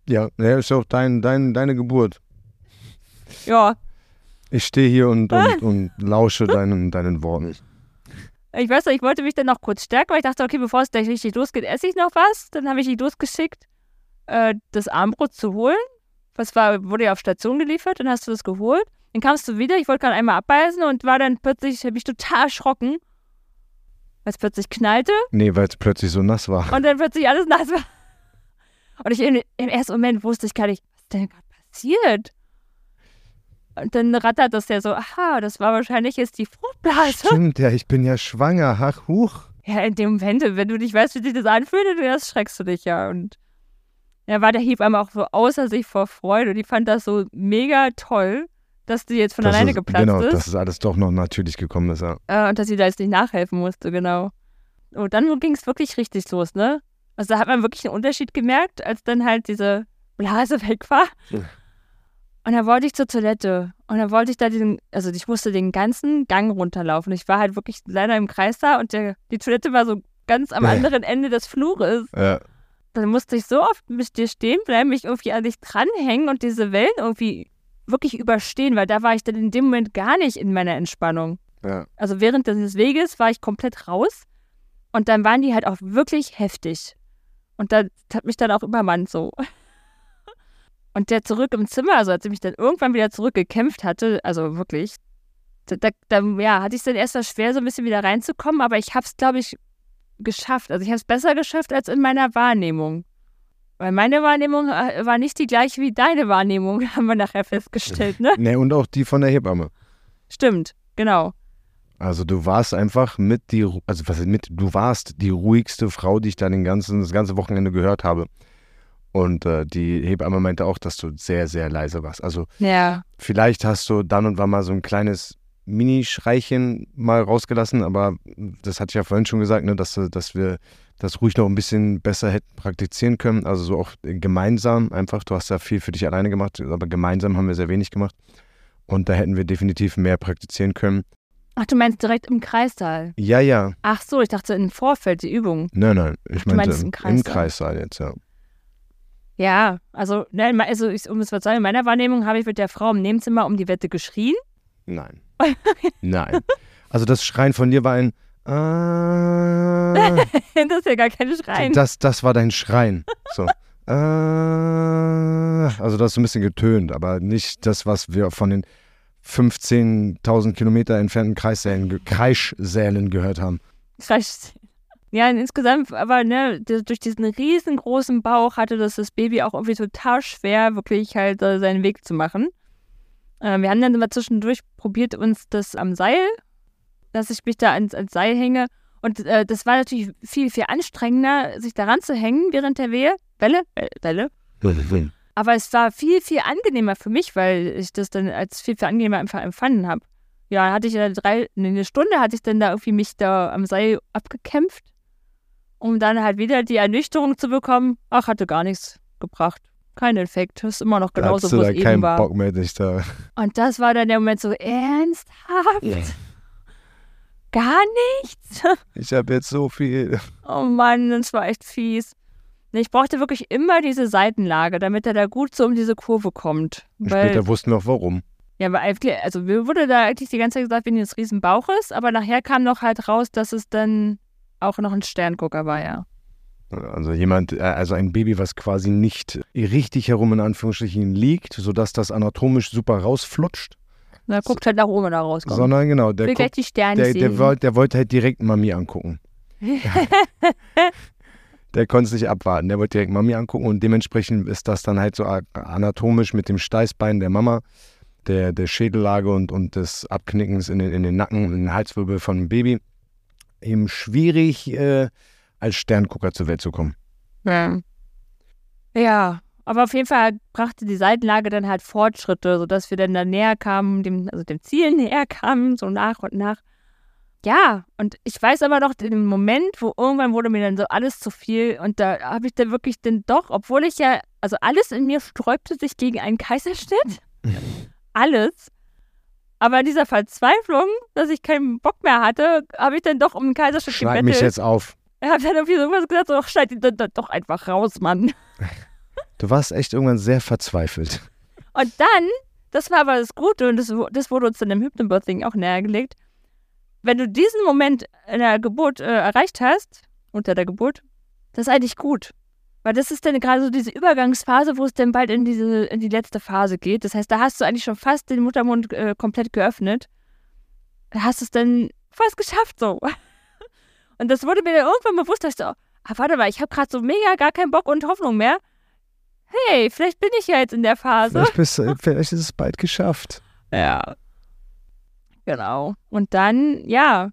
ja, ja, ist auch dein, dein, deine Geburt. Ja, Ich stehe hier und, und, [laughs] und lausche deinen, deinen Worten. Ich weiß noch, ich wollte mich dann noch kurz stärken, weil ich dachte, okay, bevor es gleich richtig losgeht, esse ich noch was. Dann habe ich die losgeschickt, äh, das Armbrot zu holen. Was war, wurde ja auf Station geliefert, dann hast du das geholt. Dann kamst du wieder, ich wollte gerade einmal abbeißen und war dann plötzlich, habe ich total erschrocken, weil es plötzlich knallte Nee, weil es plötzlich so nass war. und dann plötzlich alles nass war. Und ich im, im ersten Moment wusste ich gar nicht, was denn gerade passiert. Und dann rattert das ja so, aha, das war wahrscheinlich jetzt die Fruchtblase. Stimmt, ja, ich bin ja schwanger. Ach, huch. Ja, in dem Moment, wenn du nicht weißt, wie sich das anfühlt, dann erst schreckst du dich ja. Und da war der Hebamme auch so außer sich vor Freude. Und die fand das so mega toll, dass die jetzt von Das alleine ist, geplatzt genau, ist. dass es alles doch noch natürlich gekommen ist. Ja. äh, und dass sie da jetzt nicht nachhelfen musste, genau. Und dann ging es wirklich richtig los, ne? Also da hat man wirklich einen Unterschied gemerkt, als dann halt diese Blase [laughs] weg war. Und dann wollte ich zur Toilette. Und dann wollte ich da diesen, also ich musste den ganzen Gang runterlaufen. Ich war halt wirklich leider im Kreis da und der, die Toilette war so ganz am Ja. anderen Ende des Flures. Ja. Dann musste ich so oft mit dir stehen bleiben, mich irgendwie an dich dranhängen und diese Wellen irgendwie wirklich überstehen, weil da war ich dann in dem Moment gar nicht in meiner Entspannung. Ja. Also während des Weges war ich komplett raus und dann waren die halt auch wirklich heftig. Und das hat mich dann auch übermannt so. [laughs] Und der zurück im Zimmer, also als ich mich dann irgendwann wieder zurückgekämpft hatte, also wirklich, da, da, da ja, hatte ich es dann erst mal schwer, so ein bisschen wieder reinzukommen, aber ich habe es, glaube ich, geschafft. Also ich habe es besser geschafft als in meiner Wahrnehmung. Weil meine Wahrnehmung äh, war nicht die gleiche wie deine Wahrnehmung, [laughs] haben wir nachher festgestellt, ne? Nee, und auch die von der Hebamme. Stimmt, genau. Also du warst einfach mit die, also was mit, du warst die ruhigste Frau, die ich da den ganzen, das ganze Wochenende gehört habe. Und äh, die Hebamme meinte auch, dass du sehr, sehr leise warst. Also Ja, vielleicht hast du dann und wann mal so ein kleines Mini-Schreichen mal rausgelassen, aber das hatte ich ja vorhin schon gesagt, ne, dass, dass wir das ruhig noch ein bisschen besser hätten praktizieren können. Also so auch gemeinsam einfach. Du hast ja viel für dich alleine gemacht, aber gemeinsam haben wir sehr wenig gemacht. Und da hätten wir definitiv mehr praktizieren können. Ach, du meinst direkt im Kreissaal? Ja, ja. Ach so, ich dachte im Vorfeld die Übung. Nein, nein. Ich meinte meinst im Kreissaal. im Kreissaal jetzt, ja. Ja, also, ne, also ich, um es zu sagen, in meiner Wahrnehmung habe ich mit der Frau im Nebenzimmer um die Wette geschrien. Nein. Nein. [laughs] Also das Schreien von dir war ein äh, [laughs] das ist ja gar kein Schreien. Das, das war dein Schreien. So. [laughs] Äh, also das ist ein bisschen getönt, aber nicht das, was wir von den 15.000 Kilometer entfernten Kreissälen, Kreischsälen gehört haben. Kreischsälen. Ja, insgesamt, aber ne, durch diesen riesengroßen Bauch hatte das das Baby auch irgendwie total schwer, wirklich halt äh, seinen Weg zu machen. Äh, wir haben dann immer zwischendurch probiert, uns das am Seil, dass ich mich da ans, ans Seil hänge. Und äh, das war natürlich viel, viel anstrengender, sich daran zu hängen während der Wehe. Welle? Welle. Aber es war viel, viel angenehmer für mich, weil ich das dann als viel, viel angenehmer einfach empfunden habe. Ja, hatte ich ja drei, eine Stunde hatte ich dann da irgendwie mich da am Seil abgekämpft, um dann halt wieder die Ernüchterung zu bekommen. Ach, hatte gar nichts gebracht. Kein Effekt. Ist immer noch genauso, wo es eben keinen war. Bock mehr, dich da. Und das war dann der Moment so, ernsthaft? Ja. Gar nichts? [laughs] Ich habe jetzt so viel. Oh Mann, das war echt fies. Ich brauchte wirklich immer diese Seitenlage, damit er da gut so um diese Kurve kommt. Weil, Später wussten wir auch warum. ja, weil eigentlich- also mir wurde da eigentlich die ganze Zeit gesagt, wegen des riesen Bauches, aber nachher kam noch halt raus, dass es dann auch noch ein Sterngucker war, ja. Also jemand, äh, also ein Baby, was quasi nicht richtig herum in Anführungsstrichen liegt, sodass das anatomisch super rausflutscht, Na, guckt halt nach oben da rauskommt. sondern genau, der, will gleich guckt, die Sterne der, sehen. der, wollte, der wollte halt direkt Mami angucken. [laughs] der konnte es nicht abwarten, der wollte direkt Mami angucken und dementsprechend ist das dann halt so anatomisch mit dem Steißbein der Mama, der, der Schädellage und, und des Abknickens in den, in den Nacken, in den Halswirbel von dem Baby eben schwierig äh, als Sterngucker zur Welt zu kommen. Ja. ja, aber auf jeden Fall brachte die Seitenlage dann halt Fortschritte, sodass wir dann da näher kamen, dem, also dem Ziel [laughs] näher kamen, so nach und nach. Ja, und ich weiß aber noch den Moment, wo irgendwann wurde mir dann so alles zu viel und da habe ich dann wirklich dann doch, obwohl ich ja, also alles in mir sträubte sich gegen einen Kaiserschnitt. [laughs] alles. Aber in dieser Verzweiflung, dass ich keinen Bock mehr hatte, habe ich dann doch um einen Kaiserschnitt Schneid gebettelt. mich jetzt auf. Er hat dann irgendwie so irgendwas gesagt, so, "Ach, schneid ihn dann doch einfach raus, Mann. [laughs] Du warst echt irgendwann sehr verzweifelt. Und dann, das war aber das Gute und das, das wurde uns dann im Hypnobirthing auch nähergelegt, wenn du diesen Moment in der Geburt äh, erreicht hast, unter der Geburt, das ist eigentlich gut. Weil das ist dann gerade so diese Übergangsphase, wo es dann bald in, diese, in die letzte Phase geht. Das heißt, da hast du eigentlich schon fast den Muttermund äh, komplett geöffnet. Da hast du es dann fast geschafft so. [laughs] Und das wurde mir dann irgendwann bewusst, dass ich so, ah, warte mal, ich habe gerade so mega gar keinen Bock und Hoffnung mehr. Hey, vielleicht bin ich ja jetzt in der Phase. Vielleicht, bist, du- vielleicht ist es bald geschafft. Ja. Genau. Und dann, ja,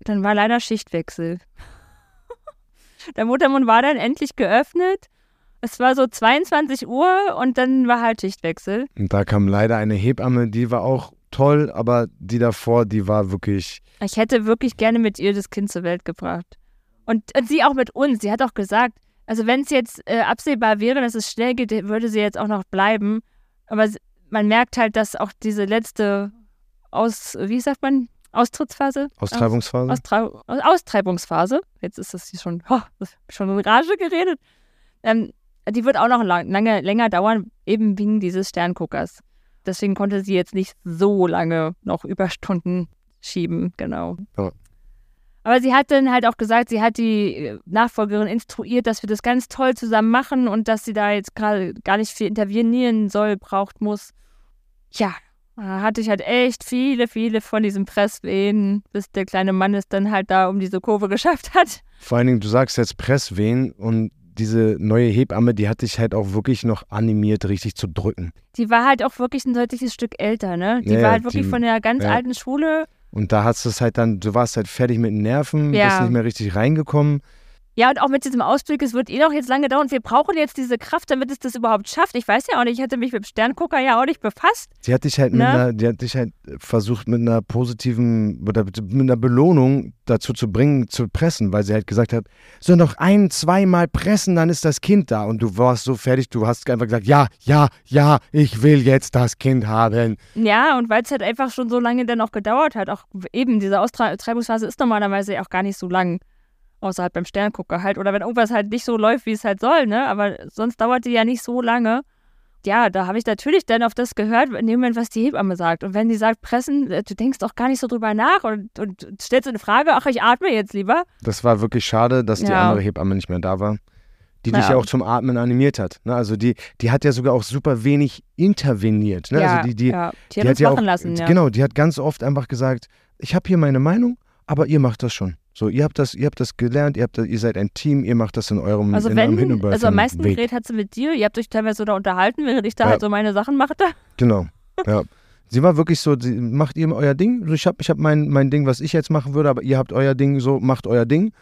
dann war leider Schichtwechsel. [laughs] Der Muttermund war dann endlich geöffnet. Es war so 22 Uhr und dann war halt Schichtwechsel. Und da kam leider eine Hebamme, die war auch toll, aber die davor, die war wirklich. Ich hätte wirklich gerne mit ihr das Kind zur Welt gebracht. Und, und sie auch mit uns. Sie hat auch gesagt, also wenn es jetzt äh, absehbar wäre, dass es schnell geht, würde sie jetzt auch noch bleiben. Aber man merkt halt, dass auch diese letzte Aus, wie sagt man, Austrittsphase? Austreibungsphase? Austrei Aus Austreibungsphase. Jetzt ist das hier schon, [laughs] oh, schon in Rage geredet. Ähm, die wird auch noch lang, lange, länger dauern, eben wegen dieses Sternguckers. Deswegen konnte sie jetzt nicht so lange noch Überstunden schieben, genau. Ja. Aber sie hat dann halt auch gesagt, sie hat die äh, Nachfolgerin instruiert, dass wir das ganz toll zusammen machen und dass sie da jetzt gerade gar nicht viel intervenieren soll, braucht, muss. Ja, da hatte ich halt echt viele, viele von diesen Presswehen, bis der kleine Mann es dann halt da um diese Kurve [laughs] geschafft hat. Vor allen Dingen, du sagst jetzt Presswehen und diese neue Hebamme, die hat dich halt auch wirklich noch animiert, richtig zu drücken. Die war halt auch wirklich ein deutliches Stück älter, ne? Die Ja, war halt wirklich die- von der ganz ja. alten Schule. Und da hast du es halt dann, du warst halt fertig mit den Nerven, Ja. bist nicht mehr richtig reingekommen. Ja, und auch mit diesem Ausblick, es wird eh noch jetzt lange dauern. Wir brauchen jetzt diese Kraft, damit es das überhaupt schafft. Ich weiß ja auch nicht, ich hatte mich mit dem Sterngucker ja auch nicht befasst. Sie hat dich halt mit Ne? einer, die hat dich halt versucht mit einer positiven oder mit einer Belohnung dazu zu bringen, zu pressen, weil sie halt gesagt hat, so noch ein, zweimal pressen, dann ist das Kind da. Und du warst so fertig, du hast einfach gesagt, ja, ja, ja, ich will jetzt das Kind haben. Ja, und weil es halt einfach schon so lange dann auch gedauert hat, auch eben diese Austreibungsphase ist normalerweise auch gar nicht so lang. Außer halt beim Sterngucker halt. Oder wenn irgendwas halt nicht so läuft, wie es halt soll, ne? Aber sonst dauert die ja nicht so lange. Ja, da habe ich natürlich dann auf das gehört, in dem Moment, was die Hebamme sagt. Und wenn die sagt, pressen, äh, du denkst auch gar nicht so drüber nach und, und stellst eine Frage, ach, ich atme jetzt lieber. Das war wirklich schade, dass die Ja. andere Hebamme nicht mehr da war. Die dich Ja. ja auch zum Atmen animiert hat. Ne? Also die, die hat ja sogar auch super wenig interveniert. Ne? ja, also die, die, ja. die, die hat uns ja auch, lassen. Genau, die hat ganz oft einfach gesagt, ich habe hier meine Meinung, aber ihr macht das schon. So, ihr habt das, ihr habt das gelernt, ihr, habt das, ihr seid ein Team, ihr macht das in eurem, Also in eurem wenn, Hindenburg- also am meisten Weg. geredet hat sie mit dir, ihr habt euch teilweise so da unterhalten, während ich da Ja. halt so meine Sachen machte. Genau, ja. [laughs] Sie war wirklich so, sie, macht ihr euer Ding. So, Ich habe ich hab mein, mein Ding, was ich jetzt machen würde, aber ihr habt euer Ding, so macht euer Ding.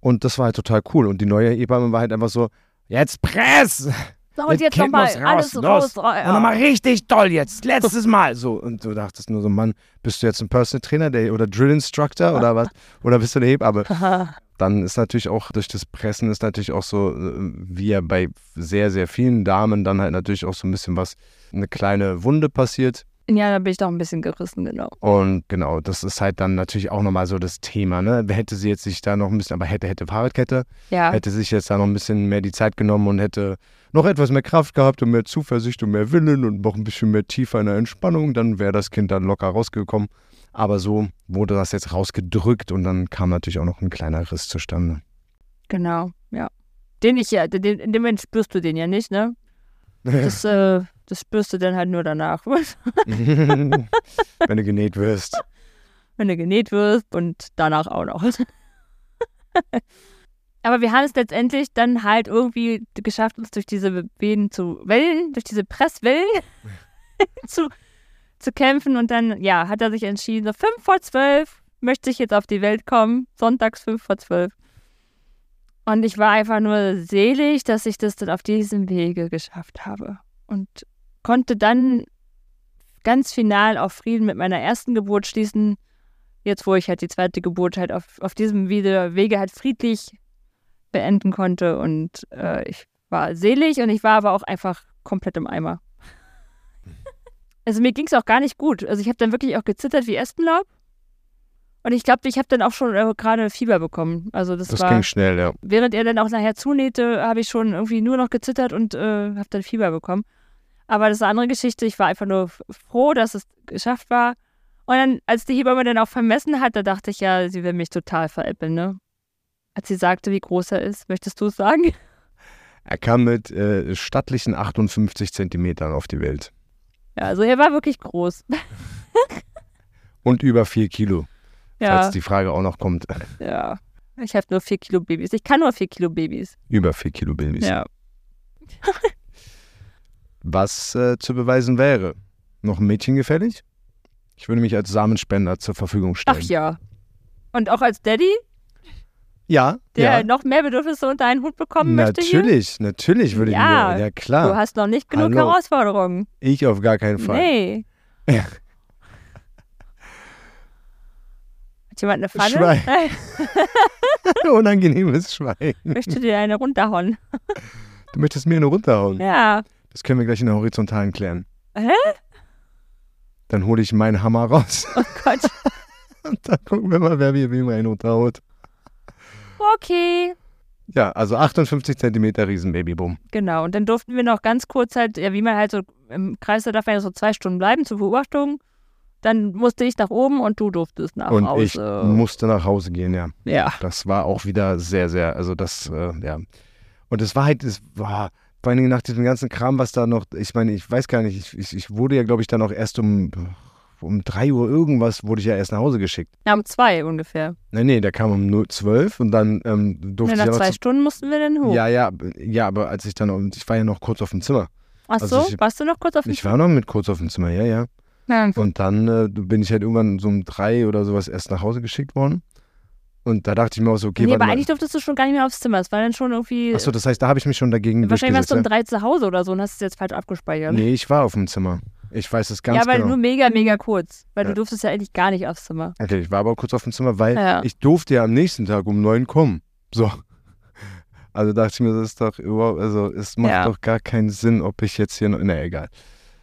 Und das war halt total cool. Und die neue Hebamme war halt einfach so, jetzt press! So, und jetzt nochmal raus, alles los. raus. Und Ja. nochmal richtig toll jetzt, [laughs] letztes Mal. So, und du dachtest nur so, Mann, bist du jetzt ein Personal Trainer der, oder Drill Instructor oder was? [laughs] Oder bist du eine Hebamme? Dann ist natürlich auch durch das Pressen ist natürlich auch so, äh, wie ja bei sehr, sehr vielen Damen dann halt natürlich auch so ein bisschen was, eine kleine Wunde passiert. Ja, da bin ich doch ein bisschen gerissen, genau. Und genau, das ist halt dann natürlich auch nochmal so das Thema, ne? Hätte sie jetzt sich da noch ein bisschen, aber hätte, hätte Fahrradkette, Ja, hätte sich jetzt da noch ein bisschen mehr die Zeit genommen und hätte noch etwas mehr Kraft gehabt und mehr Zuversicht und mehr Willen und noch ein bisschen mehr tiefer in der Entspannung, dann wäre das Kind dann locker rausgekommen. Aber so wurde das jetzt rausgedrückt und dann kam natürlich auch noch ein kleiner Riss zustande. genau, ja. Den ich ja, den, in dem Moment spürst du den ja nicht, ne? [laughs] Das, äh, das spürst du dann halt nur danach, [laughs] Wenn du genäht wirst. wenn du genäht wirst und danach auch noch. [laughs] Aber wir haben es letztendlich dann halt irgendwie geschafft, uns durch diese Wehen zu Wellen, durch diese Presswellen [laughs] zu, zu kämpfen. Und dann, ja, hat er sich entschieden, so fünf vor zwölf möchte ich jetzt auf die Welt kommen. Sonntags fünf vor zwölf. Und ich war einfach nur selig, dass ich das dann auf diesem Wege geschafft habe. Und konnte dann ganz final auf Frieden mit meiner ersten Geburt schließen. Jetzt, wo ich halt die zweite Geburt halt auf, auf diesem Wege, Wege halt friedlich beenden konnte. Und äh, ich war selig und ich war aber auch einfach komplett im Eimer. [laughs] Also mir ging es auch gar nicht gut. Also ich habe dann wirklich auch gezittert wie Espenlaub. Und ich glaube, ich habe dann auch schon äh, gerade Fieber bekommen. Also das, Das war, ging schnell, ja. während er dann auch nachher zunähte, habe ich schon irgendwie nur noch gezittert und äh, habe dann Fieber bekommen. Aber das ist eine andere Geschichte. Ich war einfach nur froh, dass es geschafft war. Und dann, als die Hebamme dann auch vermessen hat, da dachte ich ja, sie will mich total veräppeln, ne? Als sie sagte, wie groß er ist, möchtest du es sagen? [laughs] Er kam mit äh, stattlichen 58 Zentimetern auf die Welt. Ja, also er war wirklich groß. [laughs] Und über 4 Kilo, Ja, falls die Frage auch noch kommt. [laughs] ja. Ich habe nur vier Kilo Babys. Ich kann nur vier Kilo Babys. Über 4 Kilo Babys. Ja. Was äh, zu beweisen wäre. Noch ein Mädchen gefällig? Ich würde mich als Samenspender zur Verfügung stellen. Ach ja. Und auch als Daddy, Ja, der ja. noch mehr Bedürfnisse unter einen Hut bekommen möchte hier? Natürlich, natürlich würde Ja, ich mir. Ja, Du klar. hast noch nicht genug Hallo. Herausforderungen. Ich auf gar keinen Fall. Nee. [laughs] Hat jemand eine Pfanne? Schwein. [laughs] Unangenehmes Schwein. Möchte dir eine runterhauen? Du möchtest mir eine runterhauen. Ja. Das können wir gleich in der Horizontalen klären. Hä? Dann hole ich meinen Hammer raus Oh Gott. [laughs] und dann gucken wir mal, wer mir wem einen runterhaut. Okay. Ja, also 58 Zentimeter Riesenbabyboom. Genau. Und dann durften wir noch ganz kurz halt, ja, wie man halt so im Kreis, da darf man ja so zwei Stunden bleiben zur Beobachtung. Dann musste ich nach oben und du durftest nach Und Hause. ich musste nach Hause gehen, ja. ja. Das war auch wieder sehr, sehr, also das, äh, ja. Und es war halt, es war, vor allen Dingen nach diesem ganzen Kram, was da noch, ich meine, ich weiß gar nicht, ich, ich, wurde ja, glaube ich, dann auch erst um, um 3 Uhr irgendwas, wurde ich ja erst nach Hause geschickt. Ja, um zwei ungefähr. Nee, nee, der kam um 0 12 und dann ähm, durfte Und ich nach ja noch zwei Stunden mussten wir dann hoch. Ja, ja, ja, aber als ich dann, ich war ja noch kurz auf dem Zimmer. Ach so, also ich- warst du noch kurz auf dem Ich war noch mit kurz auf dem Zimmer, ja, ja. Ja. Und dann äh, bin ich halt irgendwann so um drei oder sowas erst nach Hause geschickt worden. Und da dachte ich mir auch so, okay, nee, aber mal. eigentlich durftest du schon gar nicht mehr aufs Zimmer. Es war dann schon irgendwie. Achso, das heißt, da habe ich mich schon dagegen wahrscheinlich warst du um drei zu Hause oder so und hast es jetzt falsch abgespeichert. Nee, ich war auf dem Zimmer. Ich weiß es ganz ja, aber genau. nur mega, mega kurz. Weil Ja. du durftest ja eigentlich gar nicht aufs Zimmer. Okay, ich war aber kurz auf dem Zimmer, weil Ja. ich durfte ja am nächsten Tag um neun kommen. So. [laughs] Also dachte ich mir, das ist doch überhaupt, also es macht Ja. doch gar keinen Sinn, ob ich jetzt hier noch, na egal.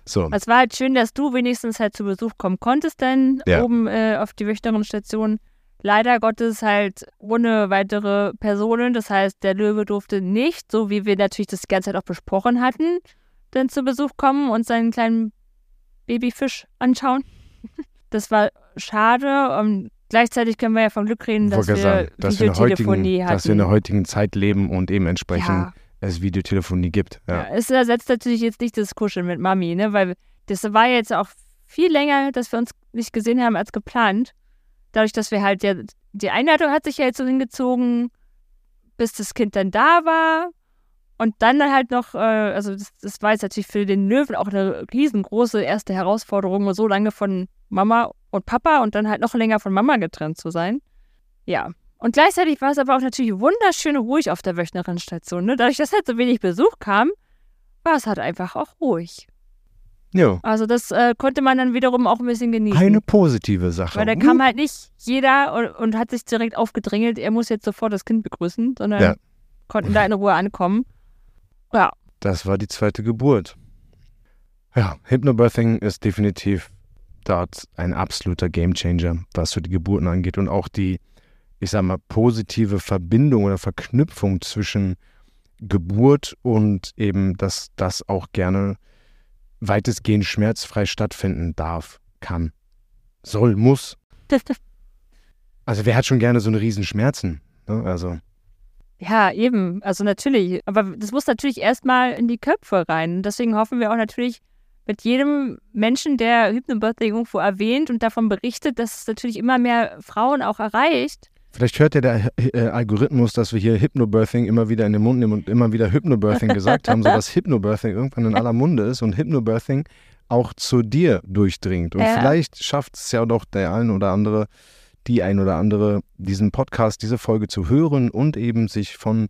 So. Es war halt schön, dass du wenigstens halt zu Besuch kommen konntest, dann Ja. oben äh, auf die Wöchterinnenstation. Leider Gottes halt ohne weitere Personen. Das heißt, der Löwe durfte nicht, so wie wir natürlich das die ganze Zeit auch besprochen hatten, dann zu Besuch kommen und seinen kleinen Babyfisch anschauen. [laughs] Das war schade. Und gleichzeitig können wir ja von Glück reden, dass wir dass wir, in der heutigen, hatten. dass wir in der heutigen Zeit leben und eben entsprechend ja. es Videotelefonie gibt. Ja. Ja, es ersetzt natürlich jetzt nicht das Kuscheln mit Mami, ne? weil das war jetzt auch viel länger, dass wir uns nicht gesehen haben als geplant. Dadurch, dass wir halt, ja, die Einladung hat sich ja jetzt so hingezogen, bis das Kind dann da war. Und dann halt noch, äh, also das, das war jetzt natürlich für den Löwen auch eine riesengroße erste Herausforderung, so lange von Mama und Papa und dann halt noch länger von Mama getrennt zu sein. Ja. Und gleichzeitig war es aber auch natürlich wunderschön ruhig auf der Wöchnerinstation. Ne? Dadurch, dass halt so wenig Besuch kam, war es halt einfach auch ruhig. Ja. Also das äh, konnte man dann wiederum auch ein bisschen genießen. Eine positive Sache. Weil da kam halt nicht jeder und, und, hat sich direkt aufgedrängelt, er muss jetzt sofort das Kind begrüßen, sondern Ja. konnten da in Ruhe ankommen. Ja, Das war die zweite Geburt. Ja, Hypnobirthing ist definitiv dort ein absoluter Gamechanger, was so die Geburten angeht und auch die, ich sag mal, positive Verbindung oder Verknüpfung zwischen Geburt und eben, dass das auch gerne weitestgehend schmerzfrei stattfinden darf, kann, soll, muss. Also wer hat schon gerne so eine riesen Schmerzen? Ne? Also ja, eben. Also natürlich. Aber das muss natürlich erstmal in die Köpfe rein. Deswegen hoffen wir auch natürlich mit jedem Menschen, der Hypnobirthing irgendwo erwähnt und davon berichtet, dass es natürlich immer mehr Frauen auch erreicht. Vielleicht hört ja der äh, Algorithmus, dass wir hier Hypnobirthing immer wieder in den Mund nehmen und immer wieder Hypnobirthing gesagt haben, sodass [laughs] Hypnobirthing irgendwann in aller Munde ist und Hypnobirthing auch zu dir durchdringt. Und Ja. vielleicht schafft es ja doch der ein oder andere, die ein oder andere, diesen Podcast, diese Folge zu hören und eben sich von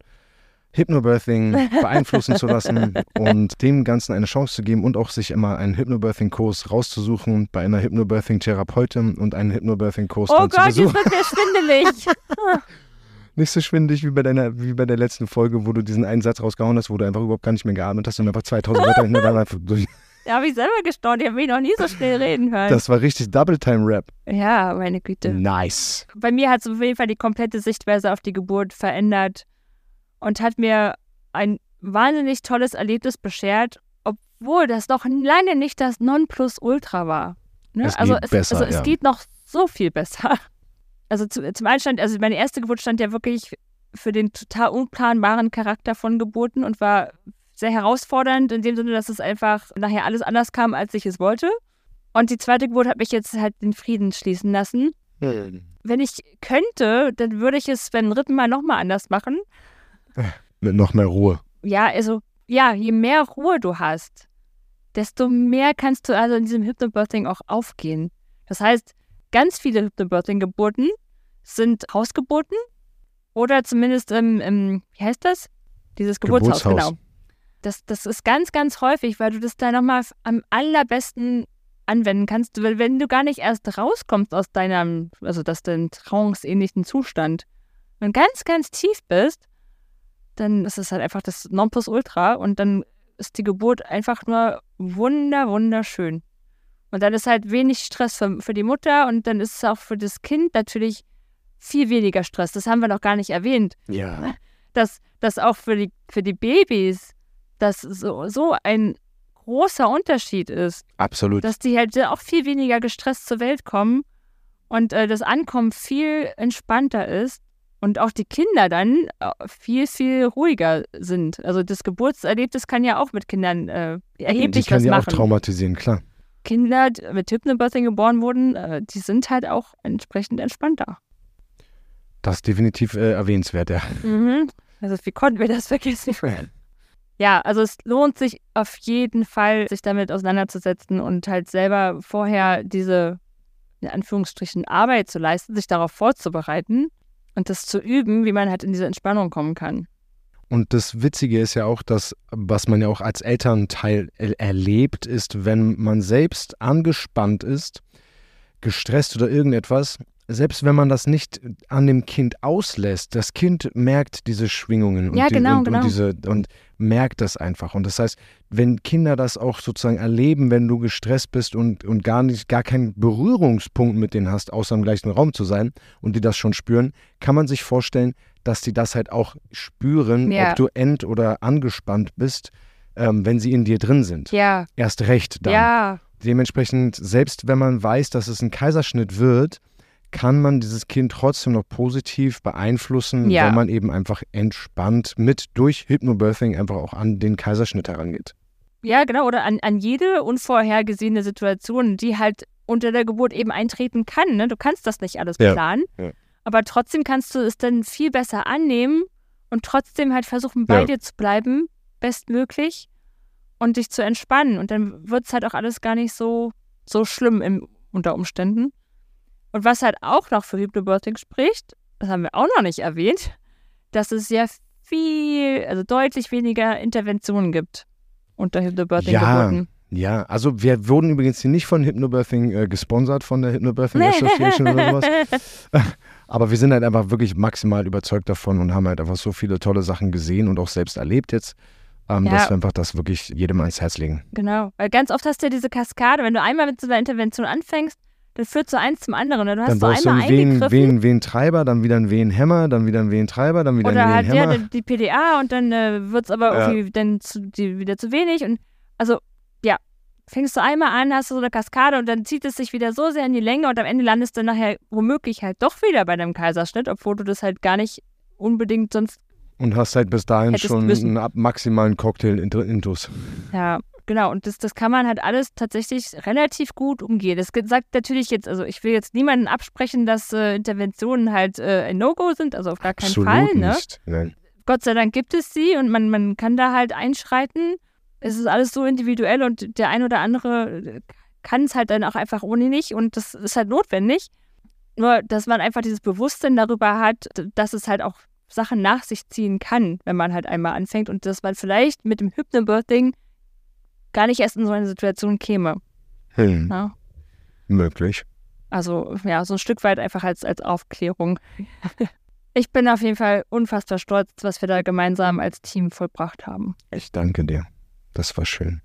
Hypnobirthing beeinflussen zu lassen und dem Ganzen eine Chance zu geben und auch sich immer einen Hypnobirthing-Kurs rauszusuchen bei einer Hypnobirthing-Therapeutin und einen Hypnobirthing-Kurs Oh dann zu Gott, jetzt besuchen. wird mir schwindelig. [laughs] Nicht so schwindig wie bei deiner, wie bei der letzten Folge, wo du diesen einen Satz rausgehauen hast, wo du einfach überhaupt gar nicht mehr geatmet hast und einfach 2000 Wörter hintereinander [laughs] einfach durch. da habe ich selber gestaunt. Ich habe mich noch nie so schnell reden hören. Das war richtig Double-Time-Rap. ja, meine Güte. Nice. Bei mir hat es auf jeden Fall die komplette Sichtweise auf die Geburt verändert und hat mir ein wahnsinnig tolles Erlebnis beschert, obwohl das noch lange nicht das Nonplusultra war. Ne? Es also geht es, besser, also es ja. geht noch so viel besser. [laughs] Also zu, zum einen stand, also meine erste Geburt stand ja wirklich für den total unplanbaren Charakter von Geburten und war sehr herausfordernd in dem Sinne, dass es einfach nachher alles anders kam, als ich es wollte. Und die zweite Geburt hat mich jetzt halt den Frieden schließen lassen wenn ich könnte, dann würde ich es beim dritten Mal nochmal anders machen. [laughs] Mit noch mehr Ruhe. Ja, also, ja, je mehr Ruhe du hast, desto mehr kannst du also in diesem Hypnobirthing auch aufgehen. Das heißt, ganz viele Hypnobirthing-Geburten sind Hausgeburten oder zumindest im, im, wie heißt das? Dieses Geburtshaus, Geburtshaus. genau. Das, das ist ganz, ganz häufig, weil du das da nochmal am allerbesten anwenden kannst, weil wenn du gar nicht erst rauskommst aus deinem, also aus deinem tranceähnlichen Zustand und ganz, ganz tief bist, dann ist es halt einfach das Nonplusultra und dann ist die Geburt einfach nur wunder, wunderschön. Und dann ist halt wenig Stress für, für die Mutter und dann ist es auch für das Kind natürlich viel weniger Stress. Das haben wir noch gar nicht erwähnt Ja. dass das auch für die, für die Babys das so, so ein großer Unterschied ist, Absolut. dass die halt auch viel weniger gestresst zur Welt kommen und äh, das Ankommen viel entspannter ist und auch die Kinder dann äh, viel, viel ruhiger sind. Also das Geburtserlebnis kann ja auch mit Kindern äh, die erheblich kann was ja auch machen. traumatisieren, klar. Kinder, die mit Hypnobirthing geboren wurden, äh, die sind halt auch entsprechend entspannter. Das ist definitiv äh, erwähnenswert, ja. Mhm. Also wie konnten wir das vergessen? [laughs] Ja, also es lohnt sich auf jeden Fall, sich damit auseinanderzusetzen und halt selber vorher diese, in Anführungsstrichen, Arbeit zu leisten, sich darauf vorzubereiten und das zu üben, wie man halt in diese Entspannung kommen kann. Und das Witzige ist ja auch, dass, was man ja auch als Elternteil er erlebt, ist, wenn man selbst angespannt ist, gestresst oder irgendetwas, selbst wenn man das nicht an dem Kind auslässt, das Kind merkt diese Schwingungen und, Ja, die, genau, und, genau. und diese und merkt das einfach. Und das heißt, wenn Kinder das auch sozusagen erleben, wenn du gestresst bist und, und gar nicht, gar keinen Berührungspunkt mit denen hast, außer im gleichen Raum zu sein und die das schon spüren, kann man sich vorstellen, dass die das halt auch spüren, Ja. ob du ent- oder angespannt bist, ähm, wenn sie in dir drin sind. Ja, Erst recht dann. ja, Dementsprechend, selbst wenn man weiß, dass es ein Kaiserschnitt wird, kann man dieses Kind trotzdem noch positiv beeinflussen, Ja. wenn man eben einfach entspannt mit durch Hypnobirthing einfach auch an den Kaiserschnitt herangeht. ja, genau. Oder an, an jede unvorhergesehene Situation, die halt unter der Geburt eben eintreten kann. Ne? Du kannst das nicht alles Ja, planen, ja. aber trotzdem kannst du es dann viel besser annehmen und trotzdem halt versuchen, bei dir zu bleiben, bestmöglich und dich zu entspannen. Und dann wird es halt auch alles gar nicht so, so schlimm im, unter Umständen. Und was halt auch noch für Hypnobirthing spricht, das haben wir auch noch nicht erwähnt, dass es ja viel, also deutlich weniger Interventionen gibt unter Hypnobirthing-Geburten. Ja, also wir wurden übrigens hier nicht von Hypnobirthing äh, gesponsert, von der Hypnobirthing Association oder sowas. [laughs] Aber wir sind halt einfach wirklich maximal überzeugt davon und haben halt einfach so viele tolle Sachen gesehen und auch selbst erlebt jetzt, ähm, Ja. dass wir einfach das wirklich jedem ans Herz legen. Genau, weil ganz oft hast du ja diese Kaskade, wenn du einmal mit so einer Intervention anfängst, dann führt so eins zum anderen. Du hast Dann du einmal einen Wehen, eingegriffen Wehen, Wehen-Treiber, dann wieder einen Wehen-Hämmer, dann wieder einen Wehen-Treiber, dann wieder oder einen halt ja, die, PDA und dann äh, wird es aber Ja. irgendwie dann zu, die, wieder zu wenig. Und also, ja, fängst du einmal an, hast du so eine Kaskade und dann zieht es sich wieder so sehr in die Länge und am Ende landest du nachher womöglich halt doch wieder bei einem Kaiserschnitt, obwohl du das halt gar nicht unbedingt sonst, Und hast halt bis dahin schon einen maximalen Cocktail int- intus. ja, genau. Und das, das kann man halt alles tatsächlich relativ gut umgehen. Das sagt natürlich jetzt, also ich will jetzt niemanden absprechen, dass äh, Interventionen halt äh, ein No-Go sind, also auf gar keinen Absolut Fall, ne? nicht. Nein. Gott sei Dank gibt es sie und man, man kann da halt einschreiten. Es ist alles so individuell und der ein oder andere kann es halt dann auch einfach ohne nicht und das ist halt notwendig. Nur, dass man einfach dieses Bewusstsein darüber hat, dass es halt auch Sachen nach sich ziehen kann, wenn man halt einmal anfängt und dass man vielleicht mit dem Hypnobirthing gar nicht erst in so eine Situation käme. Hm. Ja? Möglich. Also ja, so ein Stück weit einfach als, als Aufklärung. [laughs] Ich bin auf jeden Fall unfassbar stolz, was wir da gemeinsam als Team vollbracht haben. Ich danke dir. Das war schön.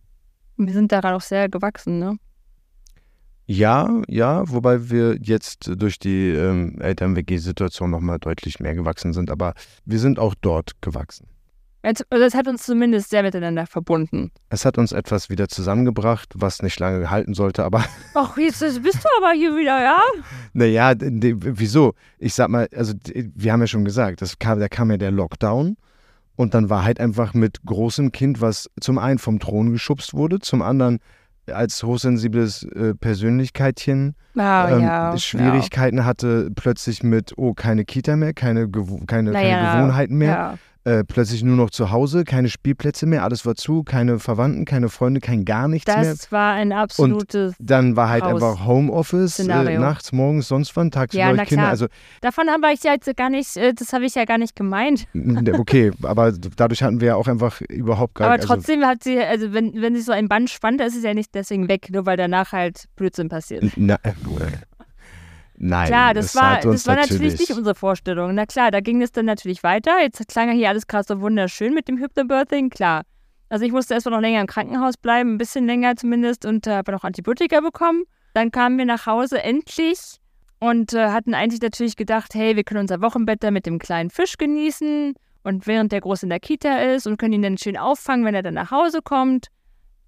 Wir sind daran auch sehr gewachsen, ne? Ja, ja, wobei wir jetzt durch die ähm, Eltern-WG-Situation nochmal deutlich mehr gewachsen sind, aber wir sind auch dort gewachsen. Also es hat uns zumindest sehr miteinander verbunden. Es hat uns etwas wieder zusammengebracht, was nicht lange halten sollte, aber [laughs] Ach, jetzt bist du aber hier wieder, ja? naja, wieso? Ich sag mal, also wir haben ja schon gesagt, das kam, da kam ja der Lockdown und dann war halt einfach mit großem Kind, was zum einen vom Thron geschubst wurde, zum anderen als hochsensibles äh, Persönlichkeitchen Ah, ähm, ja. Schwierigkeiten hatte, plötzlich mit, oh, keine Kita mehr, keine, Gewo keine, ja. keine Gewohnheiten mehr, Ja. Äh, plötzlich nur noch zu Hause, keine Spielplätze mehr, alles war zu, keine Verwandten, keine Freunde, kein gar nichts mehr. Das war ein absolutes. Dann war halt Haus- einfach Homeoffice, äh, nachts, morgens, sonst wann, tagsüber Ja, na Kinder. klar. Also, Davon habe ich ja jetzt gar nicht, äh, das habe ich ja gar nicht gemeint. [laughs] okay, aber dadurch hatten wir ja auch einfach überhaupt gar Aber also, trotzdem hat sie, also wenn, wenn sich so ein Band spannt, ist es ja nicht deswegen weg, nur weil danach halt Blödsinn passiert. Na, äh, nein, Klar, das war, das war natürlich nicht unsere Vorstellung. Na klar, da ging es dann natürlich weiter. Jetzt klang ja hier alles gerade so wunderschön mit dem Hypnobirthing, klar. Also ich musste erstmal noch länger im Krankenhaus bleiben, ein bisschen länger zumindest und äh, habe noch Antibiotika bekommen. Dann kamen wir nach Hause endlich und äh, hatten eigentlich natürlich gedacht, hey, wir können unser Wochenbett da mit dem kleinen Fisch genießen und während der groß in der Kita ist und können ihn dann schön auffangen, wenn er dann nach Hause kommt.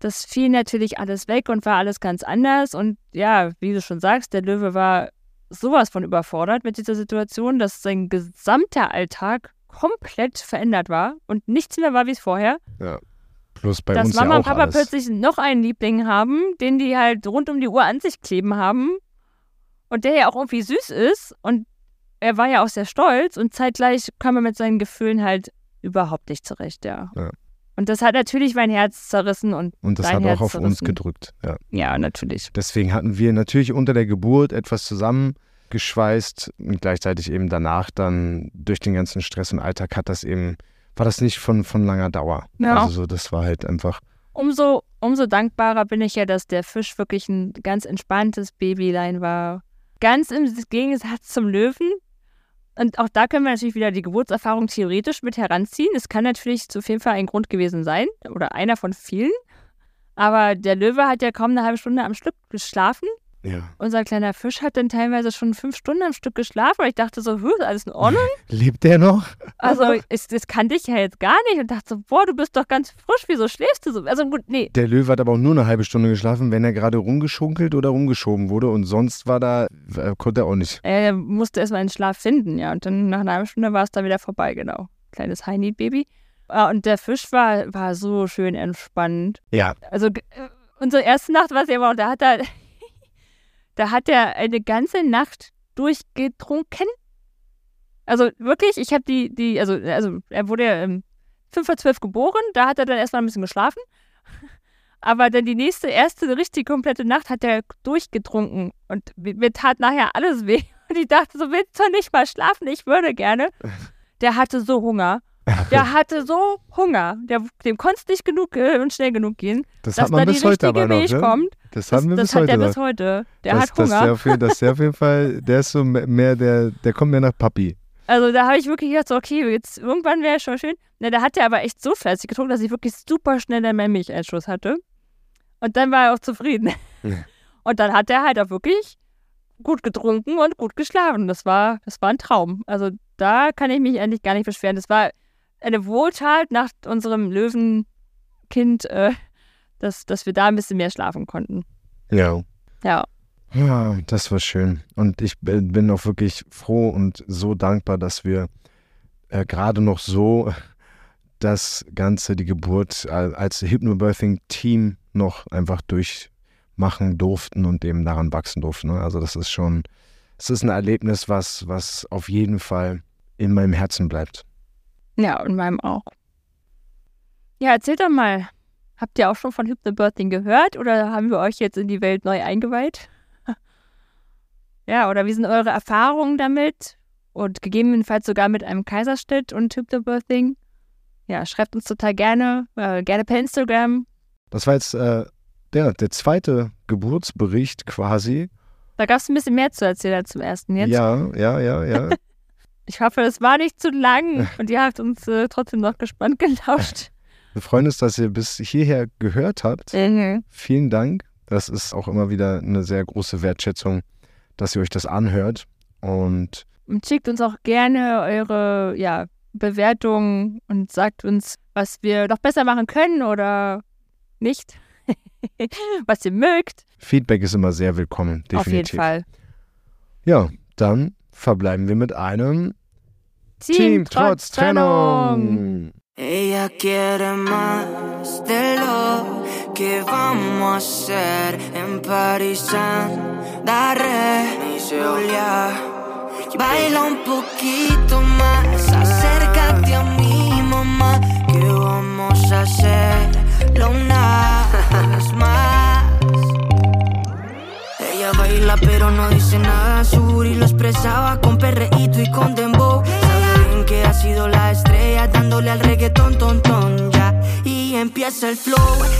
Das fiel natürlich alles weg und war alles ganz anders. Und ja, wie du schon sagst, der Löwe war sowas von überfordert mit dieser Situation, dass sein gesamter Alltag komplett verändert war und nichts mehr war, wie es vorher. Plus bei dass uns Mama ja und auch Papa alles. plötzlich noch einen Liebling haben, den die halt rund um die Uhr an sich kleben haben und der ja auch irgendwie süß ist und er war ja auch sehr stolz und zeitgleich kam er mit seinen Gefühlen halt überhaupt nicht zurecht, ja. Ja. Und das hat natürlich mein Herz zerrissen und Und das hat Herz auch auf uns zerrissen. gedrückt. Ja. ja, natürlich. Deswegen hatten wir natürlich unter der Geburt etwas zusammengeschweißt und gleichzeitig eben danach dann durch den ganzen Stress und Alltag hat das eben, war das nicht von, von langer Dauer. Ja. Also so, das war halt einfach, Umso, umso dankbarer bin ich ja, dass der Fisch wirklich ein ganz entspanntes Babylein war. ganz im Gegensatz zum Löwen. Und auch da können wir natürlich wieder die Geburtserfahrung theoretisch mit heranziehen. Es kann natürlich auf jeden Fall ein Grund gewesen sein oder einer von vielen. Aber der Löwe hat ja kaum eine halbe Stunde am Stück geschlafen. Ja. Unser kleiner Fisch hat dann teilweise schon fünf Stunden am Stück geschlafen. Und ich dachte so, ist alles in Ordnung? [laughs] Lebt der noch? Also, ich, das kannte ich ja jetzt gar nicht. Und dachte so, boah, du bist doch ganz frisch. Wieso schläfst du so? Also gut, nee. Der Löwe hat aber auch nur eine halbe Stunde geschlafen, wenn er gerade rumgeschunkelt oder rumgeschoben wurde. Und sonst war da, äh, konnte er auch nicht. Er musste erstmal einen Schlaf finden, ja. Und dann nach einer halben Stunde war es dann wieder vorbei, genau. Kleines High-Need-Baby. Ah, Und der Fisch war, war so schön entspannt. Ja. Also äh, unsere erste Nacht war es ja immer, da hat er, da hat er eine ganze Nacht durchgetrunken. Also wirklich, ich habe die, die, also, also er wurde ja um 5 vor 12 geboren, da hat er dann erstmal ein bisschen geschlafen. [laughs] Aber dann die nächste, erste richtig komplette Nacht hat er durchgetrunken. Und mir, tat nachher alles weh. [laughs] Und ich dachte so, willst du nicht mal schlafen? Ich würde gerne. [laughs] Der hatte so Hunger. Der hatte so Hunger. Der, dem konnte es nicht genug äh, und schnell genug gehen, Das dass hat man da die bis heute richtige noch. Milch Ne? kommt. Das Das, haben wir das bis hat heute der noch. bis heute. Der das, hat das Hunger. Der auf, jeden- das ist der auf jeden [laughs] Fall, der ist so mehr der, der kommt mehr nach Papi. Also da habe ich wirklich gedacht, so, okay, jetzt irgendwann wäre schon schön. Na, da hat er aber echt so fleißig getrunken, dass ich wirklich super schnell dann meinen Milcheinschuss hatte. Und dann war er auch zufrieden. [laughs] Und dann hat er halt auch wirklich gut getrunken und gut geschlafen. Das war, das war ein Traum. Also da kann ich mich eigentlich gar nicht beschweren. Das war eine Wohltat nach unserem Löwenkind, äh, dass, dass wir da ein bisschen mehr schlafen konnten. Ja. Ja. Ja, das war schön. Und ich bin auch wirklich froh und so dankbar, dass wir äh, gerade noch so [laughs] das Ganze, die Geburt al- als Hypnobirthing-Team noch einfach durchmachen durften und eben daran wachsen durften. Ne? Also das ist schon, es ist ein Erlebnis, was, was auf jeden Fall in meinem Herzen bleibt. Ja, und meinem auch. Ja, erzählt doch mal. Habt ihr auch schon von Hypnobirthing gehört oder haben wir euch jetzt in die Welt neu eingeweiht? [laughs] ja, oder wie sind eure Erfahrungen damit? Und gegebenenfalls sogar mit einem Kaiserschnitt und Hypnobirthing? Ja, schreibt uns total gerne, äh, gerne per Instagram. Das war jetzt äh, der, der zweite Geburtsbericht quasi. Da gab es ein bisschen mehr zu erzählen als zum ersten jetzt. Ja, ja, ja, ja. [laughs] Ich hoffe, es war nicht zu lang [laughs] und ihr habt uns äh, trotzdem noch gespannt gelauscht. Wir freuen uns, dass ihr bis hierher gehört habt. Mhm. Vielen Dank. Das ist auch immer wieder eine sehr große Wertschätzung, dass ihr euch das anhört. Und Und schickt uns auch gerne eure ja, Bewertungen und sagt uns, was wir noch besser machen können oder nicht. [laughs] was ihr mögt. Feedback ist immer sehr willkommen, definitiv. Auf jeden Fall. Ja, dann verbleiben wir mit einem Team, trotz Trennung. Ella quiere más de lo que vamos a hacer en París. Daré Julia. Baila un poquito más, acércate a mi mamá. Que vamos a hacerlo una vez más. Ella baila pero no dice nada, su booty lo expresaba con perreíto y con dembow. Que ha sido la estrella dándole al reggaetón ton ton ya. Y empieza el flow,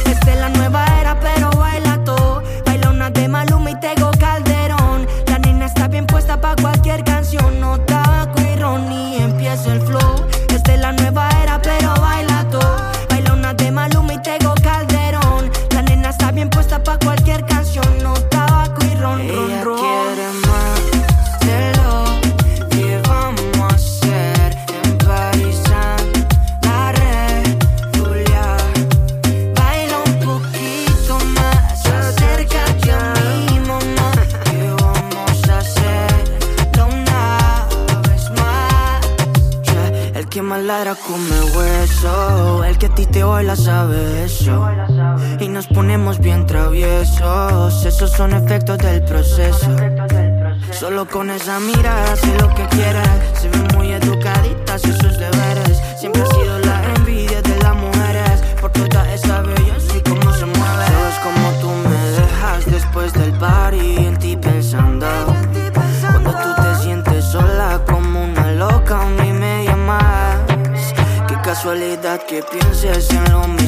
esta es la nueva era pero baila todo. Baila una de Maluma y Tego Calderón. La nena está bien puesta pa' cualquier canción, no son efectos del proceso. Solo con esa mirada sé lo que quieres. Se ven muy educaditas y sus deberes. Siempre ha sido la envidia de las mujeres. Por toda esa belleza y cómo se mueve. Sabes como tú me dejas después del party en ti pensando. Cuando tú te sientes sola como una loca, a mí me llamas. Qué casualidad que pienses en lo mismo